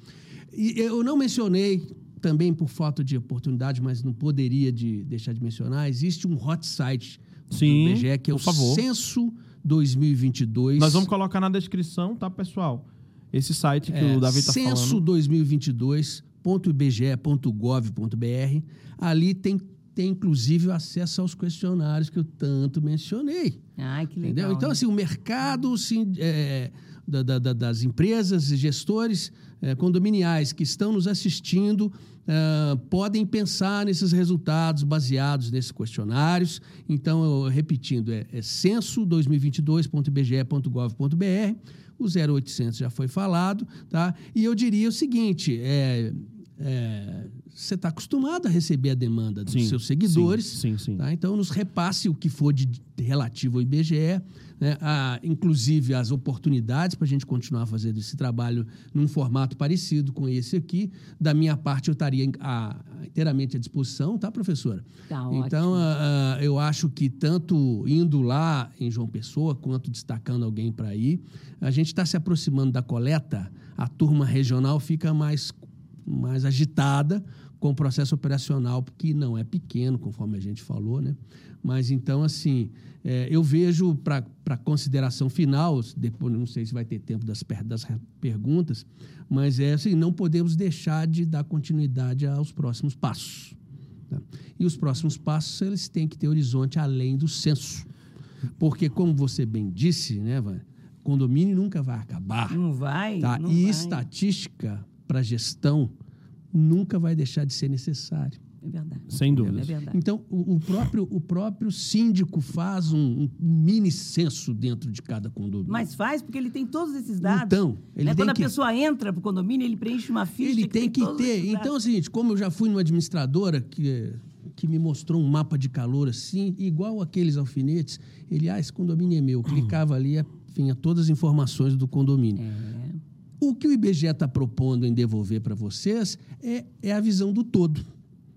E eu não mencionei também por falta de oportunidade, mas não poderia de deixar de mencionar, existe um hot site Sim, do IBGE, que é o favor. Censo 2022. Nós vamos colocar na descrição, tá, pessoal? Esse site que é, o Davi está falando. Censo2022.ibge.gov.br. Ali tem tem inclusive acesso aos questionários que eu tanto mencionei. Ai, que legal. Entendeu? Então, assim, o mercado assim, é, da, da, das empresas e gestores é, condominiais que estão nos assistindo é, podem pensar nesses resultados baseados nesses questionários. Então, eu, repetindo, é, é censo2022.ibge.gov.br. O 0800 já foi falado, tá? E eu diria o seguinte, é, é você está acostumado a receber a demanda dos sim, seus seguidores. Sim, sim. sim. Tá? Então, nos repasse o que for de, de relativo ao IBGE, né? a, inclusive as oportunidades para a gente continuar fazendo esse trabalho num formato parecido com esse aqui. Da minha parte, eu estaria a, inteiramente à disposição, tá, professora? Tá então, a, eu acho que tanto indo lá em João Pessoa, quanto destacando alguém para ir, a gente está se aproximando da coleta, a turma regional fica mais mais agitada com o processo operacional, que não é pequeno, conforme a gente falou, né? Mas então, assim, é, eu vejo para consideração final, depois não sei se vai ter tempo das, das perguntas, mas é assim, não podemos deixar de dar continuidade aos próximos passos. Tá? E os próximos passos, eles têm que ter horizonte além do censo. Porque, como você bem disse, né, Van, condomínio nunca vai acabar. Não vai. Tá? Não e vai. estatística para gestão nunca vai deixar de ser necessário. É verdade. Sem dúvida. É verdade. Então, o, o, próprio, o próprio síndico faz um, um, mini censo dentro de cada condomínio. Mas faz, porque ele tem todos esses dados. Então, ele né? tem Quando que... a pessoa entra para o condomínio, ele preenche uma ficha. Ele que tem, tem que ter. Então, é o seguinte: como eu já fui numa administradora que, que me mostrou um mapa de calor assim, igual aqueles alfinetes, ele, ah, esse condomínio é meu. Clicava ali, vinha todas as informações do condomínio. É. O que o IBGE está propondo em devolver para vocês é, é a visão do todo.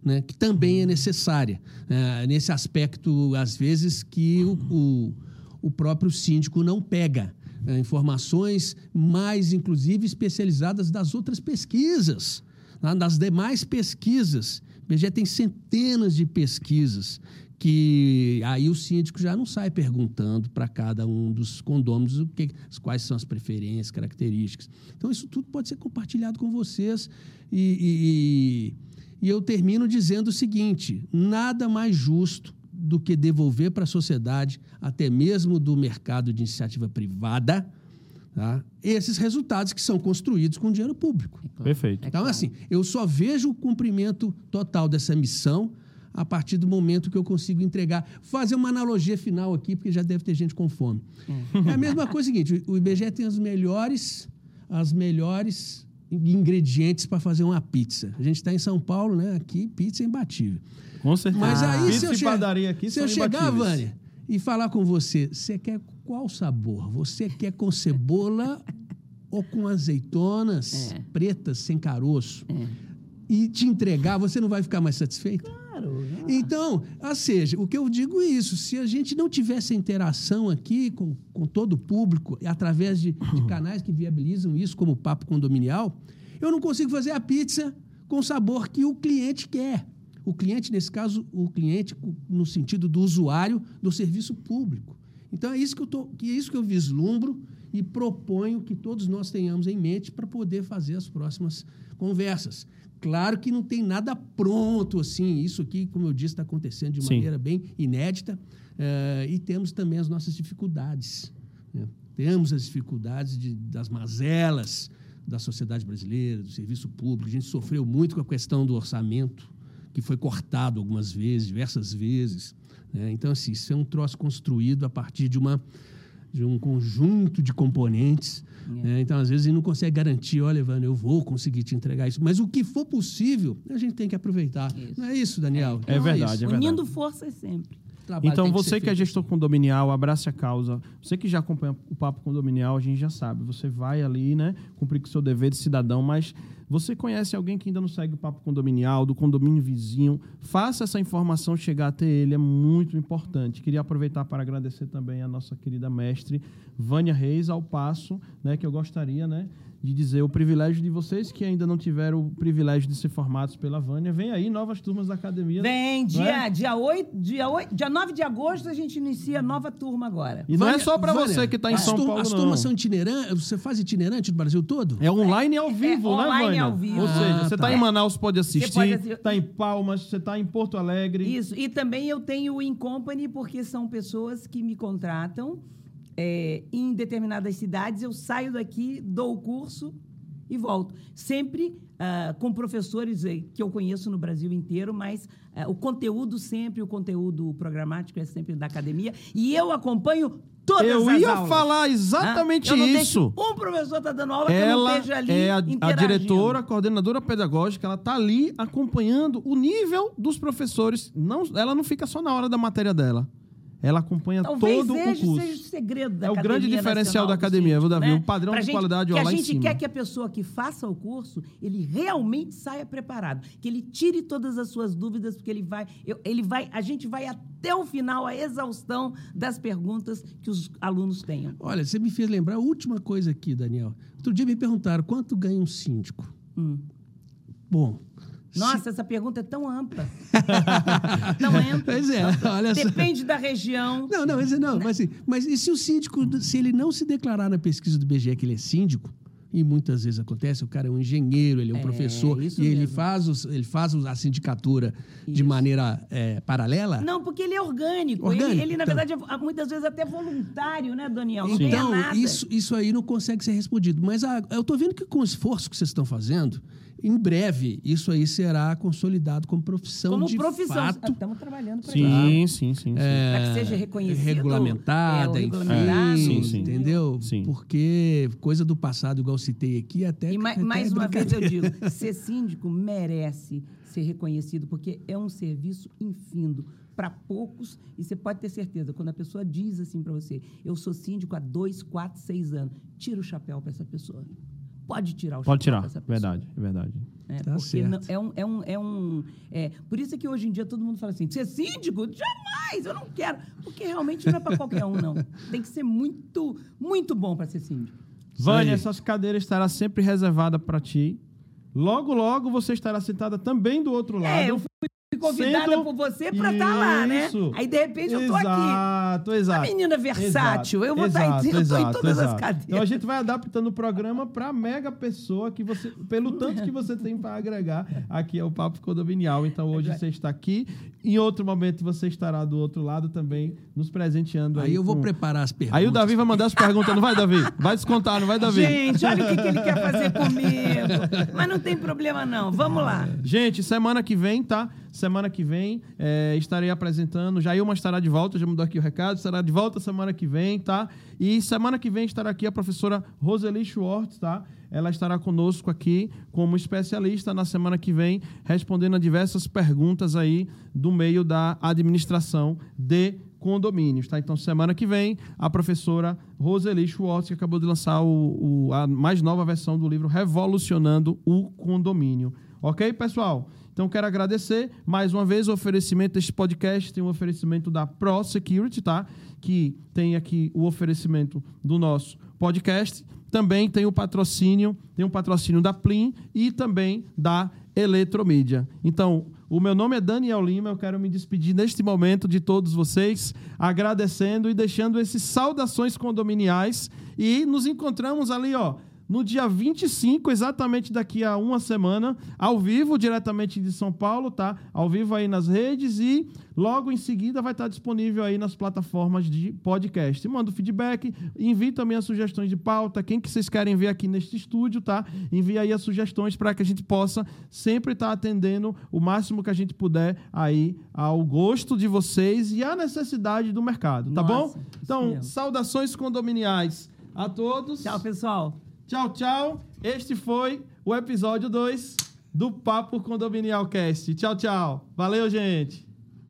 Né, que também é necessária. É, nesse aspecto, às vezes, que o, o, o, próprio síndico não pega. é, informações mais, inclusive, especializadas das outras pesquisas, das demais pesquisas. O IBGE tem centenas de pesquisas que aí o síndico já não sai perguntando para cada um dos condôminos o que, quais são as preferências, características. Então, isso tudo pode ser compartilhado com vocês e, e, e eu termino dizendo o seguinte: nada mais justo do que devolver para a sociedade, até mesmo do mercado de iniciativa privada, tá? esses resultados que são construídos com dinheiro público. É claro. Perfeito. Então, assim, eu só vejo o cumprimento total dessa missão a partir do momento que eu consigo entregar. Fazer uma analogia final aqui, porque já deve ter gente com fome. É, é a mesma coisa seguinte: o IBGE tem os melhores, as melhores ingredientes para fazer uma pizza. A gente está em São Paulo, né? Aqui, pizza é imbatível. Com certeza. Mas aí, pizza se eu, che aqui se eu chegar. Vânia, e falar com você, você quer qual sabor? Você quer com cebola ou com azeitonas É. pretas sem caroço? É. E te entregar, você não vai ficar mais satisfeito? Claro. né? Então, ou seja, o que eu digo é isso: se a gente não tivesse interação aqui com, com todo o público, e através de, de canais que viabilizam isso, como o Papo Condominial, eu não consigo fazer a pizza com o sabor que o cliente quer. O cliente, nesse caso, o cliente no sentido do usuário do serviço público. Então, é isso que eu, tô, que é isso que eu vislumbro e proponho que todos nós tenhamos em mente para poder fazer as próximas conversas. Claro que não tem nada pronto assim. Isso aqui, como eu disse, está acontecendo de Sim. maneira bem inédita. eh, e temos também as nossas dificuldades. né? Temos as dificuldades de- das mazelas da sociedade brasileira, do serviço público. A gente sofreu muito com a questão do orçamento, que foi cortado algumas vezes, diversas vezes. né? Então, assim, isso é um troço construído a partir de uma de um conjunto de componentes. né? Então, às vezes, ele não consegue garantir, olha, Evandro, eu vou conseguir te entregar isso. Mas o que for possível, a gente tem que aproveitar. Isso. Não é isso, Daniel? É Então, verdade, isso. é verdade. Unindo forças sempre. Trabalho Então, que você ser que é gestor assim. condominial, abrace a causa. Você que já acompanha o Papo Condominial, a gente já sabe. Você vai ali, né, cumprir com o seu dever de cidadão, mas você conhece alguém que ainda não segue o Papo Condominial, do condomínio vizinho, faça essa informação chegar até ele, é muito importante. Queria aproveitar para agradecer também a nossa querida mestre Vânia Reis, ao passo, né, que eu gostaria, né, de dizer o privilégio de vocês que ainda não tiveram o privilégio de ser formados pela Vânia. Vem aí novas turmas da academia. Vem, dia, é? dia, 8, dia, 8, dia 9 de agosto a gente inicia a nova turma agora. E não é Vânia- só para Vânia, você que está em São tur- Paulo, As não. turmas são itinerantes? Você faz itinerante do Brasil todo? É online e ao vivo, né, online e Vânia? ao vivo. Ou seja, Ah, você tá tá. em Manaus, pode assistir, pode assistir. tá em Palmas, você tá em Porto Alegre. Isso. E também eu tenho o Incompany, porque são pessoas que me contratam é, em determinadas cidades. Eu saio daqui, dou o curso e volto. Sempre ah, com professores eh, que eu conheço no Brasil inteiro, mas ah, o conteúdo sempre, o conteúdo programático é sempre da academia. E eu acompanho todas Eu as ia aulas. falar exatamente Ah, eu isso. Um professor está dando aula que eu Ela esteja ali é a, a diretora, a coordenadora pedagógica, ela tá ali acompanhando o nível dos professores. Não, ela não fica só na hora da matéria dela. Ela acompanha Talvez todo o curso. seja o segredo da É o grande diferencial Nacional da academia, Síndico, Davi? né? O padrão Pra de gente- qualidade é que lá a em gente cima. quer que a pessoa que faça o curso, ele realmente saia preparado, que ele tire todas as suas dúvidas, porque ele vai, eu- ele vai, a gente vai até o final, a exaustão das perguntas que os alunos tenham. Olha, você me fez lembrar a última coisa aqui, Daniel. Outro dia me perguntaram quanto ganha um síndico. Hum. Bom. Nossa, essa pergunta é tão ampla. tão ampla. Pois é, olha só. Depende da região. Não, não, mas, não, mas, assim, mas e se o síndico, se ele não se declarar na pesquisa do BGE que ele é síndico, e muitas vezes acontece, o cara é um engenheiro, ele é um É, professor, e ele faz, os- ele faz a sindicatura de Isso. maneira é, paralela? Não, porque ele é orgânico. Orgânico, Ele, ele, na então. verdade, é muitas vezes até voluntário, né, Daniel? Não ganha Então, isso, isso aí não consegue ser respondido. Mas a- eu estou vendo que com o esforço que vocês estão fazendo, em breve, isso aí será consolidado como profissão Como de profissão. fato. Estamos trabalhando para isso. Sim, sim, sim, sim. Para que seja reconhecido. regulamentada, é, enfim, regulamentado, Sim, sim. entendeu? Sim. Porque coisa do passado, igual citei aqui, até... E ma- até mais uma vez eu digo, ser síndico merece ser reconhecido, porque é um serviço infindo para poucos, e você pode ter certeza, quando a pessoa diz assim para você, eu sou síndico há dois, quatro, seis anos, tira o chapéu para essa pessoa. Pode tirar o Pode chapéu tirar, dessa pessoa. verdade, verdade. É, Tá porque certo. não- é um, é um, é um é, por isso é que hoje em dia todo mundo fala assim, ser síndico? Jamais, eu não quero. Porque realmente não é para qualquer um, não. Tem que ser muito, muito bom para ser síndico. Vânia, aí. essa cadeira estará sempre reservada para ti. Logo, logo você estará sentada também do outro lado. É, eu convidada Sendo- por você para estar lá, né? Isso. Aí, de repente, eu tô aqui. Exato, exato. A menina versátil, eu vou estar em- exato, eu tô em exato, todas as exato. cadeiras. Então a gente vai adaptando o programa para mega pessoa que você, pelo tanto que você tem para agregar aqui ao Papo Condominial. Então hoje você está aqui, em outro momento você estará do outro lado também nos presenteando aí. Aí eu vou com- preparar as perguntas. Aí o Davi vai mandar as perguntas, não vai, Davi? Vai descontar, não vai, Davi? Gente, olha o que, que ele quer fazer comigo. Mas não tem problema, não. Vamos lá. Gente, semana que vem, tá? Semana que vem é, estarei apresentando. Jailma estará de volta, já mudou aqui o recado. Estará de volta semana que vem, tá? E semana que vem estará aqui a professora Roseli Schwartz, tá? Ela estará conosco aqui como especialista na semana que vem, respondendo a diversas perguntas aí do meio da administração de condomínios, tá? Então, semana que vem, a professora Roseli Schwartz, que acabou de lançar o, o- a mais nova versão do livro Revolucionando o Condomínio. Ok, pessoal? Então, quero agradecer mais uma vez o oferecimento deste podcast. Tem um oferecimento da Pro Security, tá? Que tem aqui o oferecimento do nosso podcast. Também tem o patrocínio, tem um patrocínio da Plim e também da Eletromídia. Então, o meu nome é Daniel Lima, eu quero me despedir neste momento de todos vocês, agradecendo e deixando esses saudações condominiais e nos encontramos ali, ó, no dia 25, exatamente daqui a uma semana, ao vivo, diretamente de São Paulo, tá? Ao vivo aí nas redes e logo em seguida vai estar disponível aí nas plataformas de podcast. Manda o feedback, envie também as sugestões de pauta, quem que vocês querem ver aqui neste estúdio, tá? Envie aí as sugestões para que a gente possa sempre estar atendendo o máximo que a gente puder aí ao gosto de vocês e à necessidade do mercado, tá Nossa, bom? Então, saudações condominiais a todos. Tchau, pessoal. Tchau, tchau. Este foi o episódio 2 do Papo Condominial Cast. Tchau, tchau. Valeu, gente.